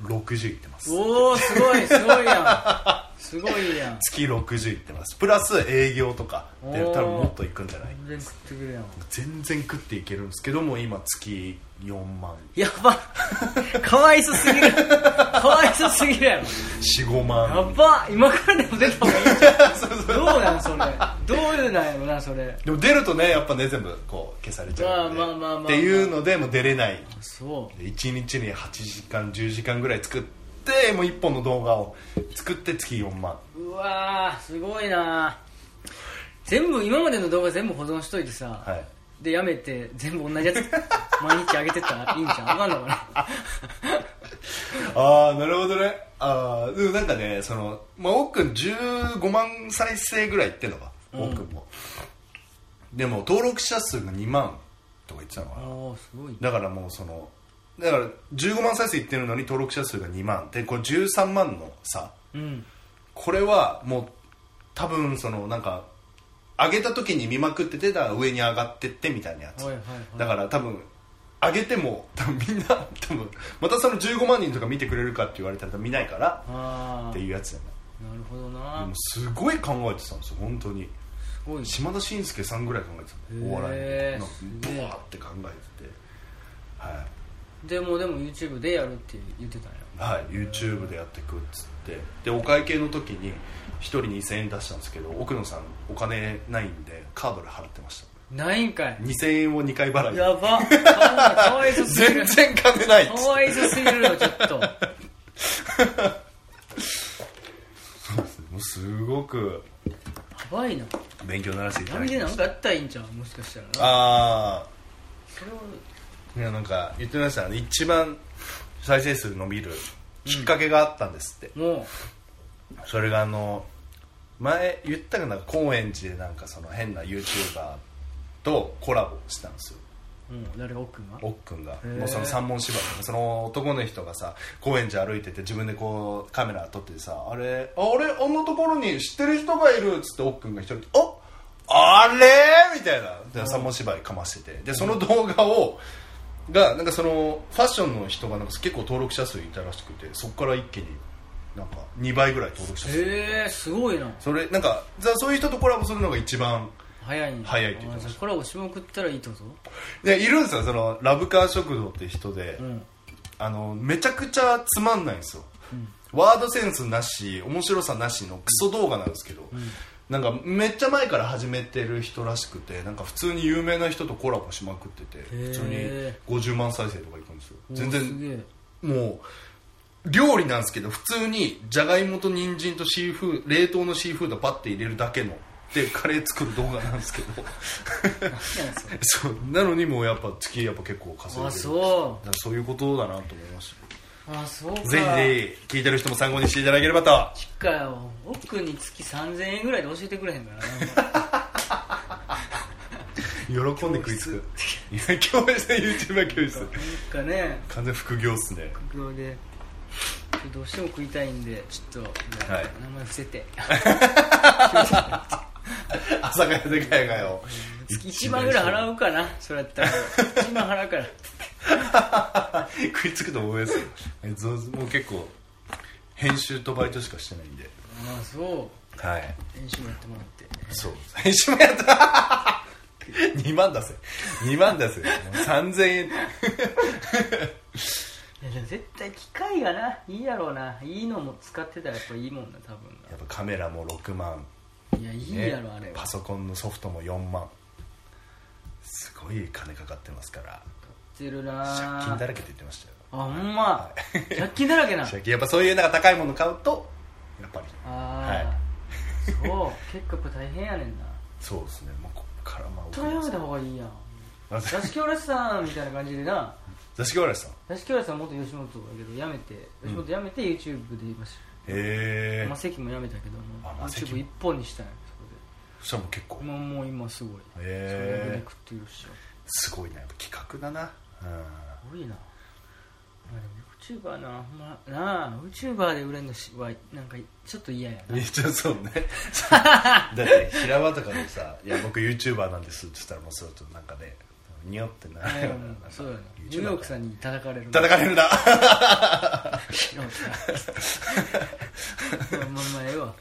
[SPEAKER 1] 60いってます。
[SPEAKER 2] おおすごいすごいやん すごいやん。
[SPEAKER 1] 月60いってます。プラス営業とかで多分もっといくんじゃない？
[SPEAKER 2] 全然食ってくれやん
[SPEAKER 1] 全然食っていけるんですけども今月4万。
[SPEAKER 2] やば。かわいそすぎる。かわいそすぎるやろ。
[SPEAKER 1] 45
[SPEAKER 2] や
[SPEAKER 1] 万。
[SPEAKER 2] ば。今からでも出た方がいいんじゃん。どうなんそれ。どういうなんやろなそれ。
[SPEAKER 1] でも出るとねやっぱね全部こう消されちゃうんで。
[SPEAKER 2] まあまあまあまあまあ。
[SPEAKER 1] っていうのでもう出れない。
[SPEAKER 2] そ
[SPEAKER 1] 1日に8時間10時間ぐらい作ってもう1本の動画を作って月4万。
[SPEAKER 2] ううわーすごいな。全部今までの動画全部保存しといてさ、
[SPEAKER 1] はい。
[SPEAKER 2] でやめて全部同じやつ 毎日上げてったらいいんじゃん。あかんのかな。
[SPEAKER 1] ああなるほどね。ああでもなんかねそのまあ奥くん15万再生ぐらいいってんのか。
[SPEAKER 2] うん。
[SPEAKER 1] 奥くんも。でも登録者数が2万とか言ってたのかな。
[SPEAKER 2] おーすごい
[SPEAKER 1] だからもうそのだから15万再生いってるのに登録者数が2万。でこれ13万の差。
[SPEAKER 2] うん。
[SPEAKER 1] これはもう多分そのなんか上げた時に見まくっててだ上に上がってってみたいなやつ、
[SPEAKER 2] はいはいはい。
[SPEAKER 1] だから多分上げても多分みんな多分またその15万人とか見てくれるかって言われたら見ないからっていうやつだ
[SPEAKER 2] なるほど
[SPEAKER 1] な。
[SPEAKER 2] な
[SPEAKER 1] でもすごい考えてたんですよ本当に。
[SPEAKER 2] すごい
[SPEAKER 1] 島田紳介さんぐらい考えてたお笑いの。ブワーって考えてて。はい
[SPEAKER 2] でもでも YouTube でやるって言ってたんや。
[SPEAKER 1] はい、YouTube でやっていくっつって。でお会計の時に1人2000円出したんですけど奥野さんお金ないんでカードで払ってました。
[SPEAKER 2] ないんかい。
[SPEAKER 1] 2000円を2回払い
[SPEAKER 2] やば。かわいそすぎる。
[SPEAKER 1] 全然金ない
[SPEAKER 2] かわいそすぎるよちょっと。
[SPEAKER 1] もうすごく。
[SPEAKER 2] やばいな。
[SPEAKER 1] 勉強にならせていただ
[SPEAKER 2] 何
[SPEAKER 1] きました。
[SPEAKER 2] で何かやったらいいんちゃう？もしかしたら。な
[SPEAKER 1] あ
[SPEAKER 2] それを
[SPEAKER 1] あいやなんか言ってましたね。一番再生数伸びるきっかけがあったんですって、
[SPEAKER 2] も
[SPEAKER 1] それがあの前言ったかな高円寺でなんかその変な YouTuber とコラボしたんですよ。
[SPEAKER 2] う、うん、誰？が奥が？
[SPEAKER 1] おっくんが。
[SPEAKER 2] へー。
[SPEAKER 1] もうその三文芝居の。その男の人がさ高円寺歩いてて自分でこうカメラ撮っててさあれ？あれあんなところに知ってる人がいるっつっておっくんが一人で「ああれ?」みたいな。で三文芝居かましてて。でその動画をがなんかそのファッションの人がなんか結構登録者数いたらしくてそこから一気になんか2倍ぐらい登録者数。
[SPEAKER 2] へえすごいな。
[SPEAKER 1] それなんかじゃあそういう人とコラボするのが一番
[SPEAKER 2] 早い
[SPEAKER 1] 早いって言ってました
[SPEAKER 2] コラボしまくったらいいってこと？
[SPEAKER 1] でいるんですよ。そのラブカー食堂って人で、
[SPEAKER 2] うん。
[SPEAKER 1] あのめちゃくちゃつまんないんですよ、ワードセンスなし面白さなしのクソ動画なんですけど、なんかめっちゃ前から始めてる人らしくてなんか普通に有名な人とコラボしまくってて
[SPEAKER 2] ー。
[SPEAKER 1] 普通に50万再生とかいくんですよ。全然もう料理なんですけど普通にじゃがいもと人参とシーフード冷凍のシーフードパッて入れるだけので カレー作る動画なんですけど。
[SPEAKER 2] そ
[SPEAKER 1] う なのにもうやっぱ月やっぱ結構稼いでる。
[SPEAKER 2] あそ
[SPEAKER 1] だからそういうことだなと思いました
[SPEAKER 2] うあそうか。
[SPEAKER 1] ぜひぜひ聞いてる人も参考にしていただければと。
[SPEAKER 2] ひかよ奥に月3000円ぐらいで教えてくれへんからな
[SPEAKER 1] 喜んで食いつく。いや教室 YouTuber 教室。
[SPEAKER 2] なんかね。
[SPEAKER 1] 完全副業っすね。
[SPEAKER 2] 副業で。どうしても食いたいんでちょっと
[SPEAKER 1] はい。
[SPEAKER 2] 名前伏せて
[SPEAKER 1] 朝がやでかいがよ。
[SPEAKER 2] 月1万ぐらい払うかなそれやったら。1万払うから。
[SPEAKER 1] 食いつくと思いますよ。もう結構編集とバイトしかしてないんで。
[SPEAKER 2] ああそう。
[SPEAKER 1] はい。
[SPEAKER 2] 練習もやってもらって。
[SPEAKER 1] そう。編集もやった2 万出せ。2万出せ。もう3000円。
[SPEAKER 2] いやでも絶対機械がないいやろうな。いいのも使ってたらやっぱいいもんな多分
[SPEAKER 1] やっぱカメラも6万
[SPEAKER 2] やいい
[SPEAKER 1] ね
[SPEAKER 2] やろあれは。
[SPEAKER 1] パソコンのソフトも4万。すごい金かかってますから。
[SPEAKER 2] ってるな。
[SPEAKER 1] 借金だらけって言ってましたよ。
[SPEAKER 2] あほんま。借金だらけな
[SPEAKER 1] 借金。やっぱそういうなんか高いもの買うとやっぱり。
[SPEAKER 2] ああ、そう。結構やっぱ大変やねんな。
[SPEAKER 1] そうですね。もうこっからまあ
[SPEAKER 2] とやめた方がいいやん。
[SPEAKER 1] あ
[SPEAKER 2] 座敷おらしさんみたいな感じでな。
[SPEAKER 1] 座敷わらしさん。
[SPEAKER 2] 座敷おらしさん元吉本だけど辞めて吉本辞めて YouTube でいまし
[SPEAKER 1] へえ
[SPEAKER 2] たマセキも辞めたけども
[SPEAKER 1] あ
[SPEAKER 2] YouTube 一本にしたんや
[SPEAKER 1] そしたらもう結構。
[SPEAKER 2] もうもう今すごい
[SPEAKER 1] へー。
[SPEAKER 2] それで食ってるし
[SPEAKER 1] すごいなやっぱ企画だな。
[SPEAKER 2] すごいな。まあでも YouTuber なほんまなあ YouTuber で売れるのしはなんかちょっと嫌やな。
[SPEAKER 1] うん一応そうね。だって平場とかでさ「いや僕 YouTuber なんです」って言ったらもうそうとなんかね匂ってな
[SPEAKER 2] いやもうそうだねニューヨークさんに叩かれる
[SPEAKER 1] 叩かれるな
[SPEAKER 2] まあまあまあええわ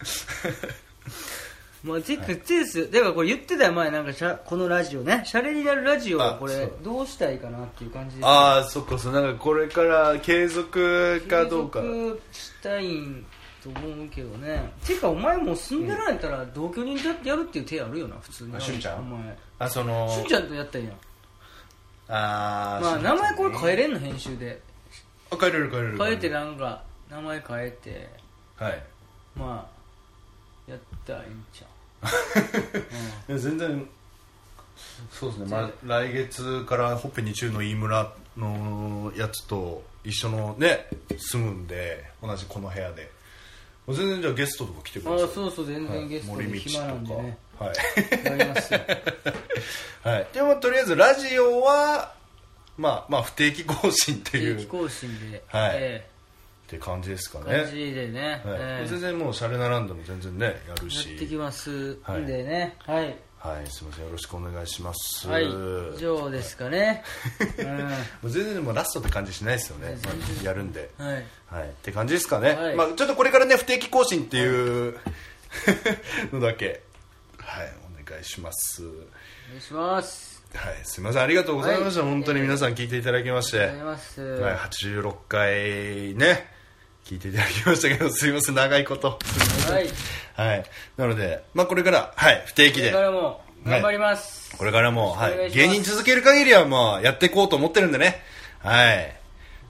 [SPEAKER 2] まあ、てか、てです。だからこれ言ってたよ、前、なんかしゃ、このラジオね。シャレになるラジオこれどうしたいかなっていう感じで。
[SPEAKER 1] ああそっかそうなんかこれから継続かどうか
[SPEAKER 2] 継続したいんと思うけどね。てか、お前もう住んでられたら同居人とやるっていう手あるよな、普通に。
[SPEAKER 1] あしゅんちゃん？
[SPEAKER 2] お前。
[SPEAKER 1] あその
[SPEAKER 2] しゅんちゃんとやったらいいやん。
[SPEAKER 1] あー
[SPEAKER 2] まあ、名前これ変え
[SPEAKER 1] る
[SPEAKER 2] れんの、編集で。
[SPEAKER 1] あ変えれる変えれる。
[SPEAKER 2] 変えてなんか、名前変えて、
[SPEAKER 1] はい。
[SPEAKER 2] まあ、やったらいいんちゃう。
[SPEAKER 1] いや全然そうですね、まあ、来月からほっぺに中の飯村のやつと一緒のね住むんで同じこの部屋で。全然じゃあゲストとか来てください。
[SPEAKER 2] ああ、そうそう、全然ゲストで
[SPEAKER 1] 森道
[SPEAKER 2] 暇なんでね。
[SPEAKER 1] はい。
[SPEAKER 2] やりますよ。
[SPEAKER 1] はい、でもとりあえずラジオはまあまあ不定期更新っていう。っ
[SPEAKER 2] 定期更新で、
[SPEAKER 1] はい。
[SPEAKER 2] え
[SPEAKER 1] て感じですか
[SPEAKER 2] え
[SPEAKER 1] ね。
[SPEAKER 2] 感じでね、
[SPEAKER 1] はい。
[SPEAKER 2] ええ。
[SPEAKER 1] 全然もうシャレならんでも全然ねやる
[SPEAKER 2] や
[SPEAKER 1] し
[SPEAKER 2] ってきます
[SPEAKER 1] はい
[SPEAKER 2] んでね。はい。
[SPEAKER 1] はい。すみません。よろしくお願いします。
[SPEAKER 2] はい、以上ですかね、
[SPEAKER 1] もう全然でもラストって感じしないですよね。まあやるんで。
[SPEAKER 2] うん、はい。
[SPEAKER 1] はい、って感じですかね、
[SPEAKER 2] はい。
[SPEAKER 1] まあ、ちょっとこれからね不定期更新っていう のだけはいお願いします。
[SPEAKER 2] お願いします。
[SPEAKER 1] はいすみませんありがとうございました、
[SPEAKER 2] はい。
[SPEAKER 1] 本当に皆さん聞いていただきまして、はい、86回ね聞いていただきましたけどすみません長いこと。
[SPEAKER 2] はい。
[SPEAKER 1] はい。なので、まあ、これから、はい、不定期で。
[SPEAKER 2] これからも頑張ります、
[SPEAKER 1] これからも、はい、芸人続ける限りはもうやっていこうと思ってるんでね。はい。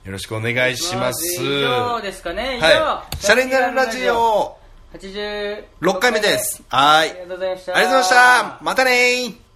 [SPEAKER 1] よろしくお願いします。
[SPEAKER 2] 以上ですかね。以上、
[SPEAKER 1] はい。シャレになるラジオ
[SPEAKER 2] 86
[SPEAKER 1] 6回目です。はい。
[SPEAKER 2] ありがとうございました。
[SPEAKER 1] ありがとうございました。またねー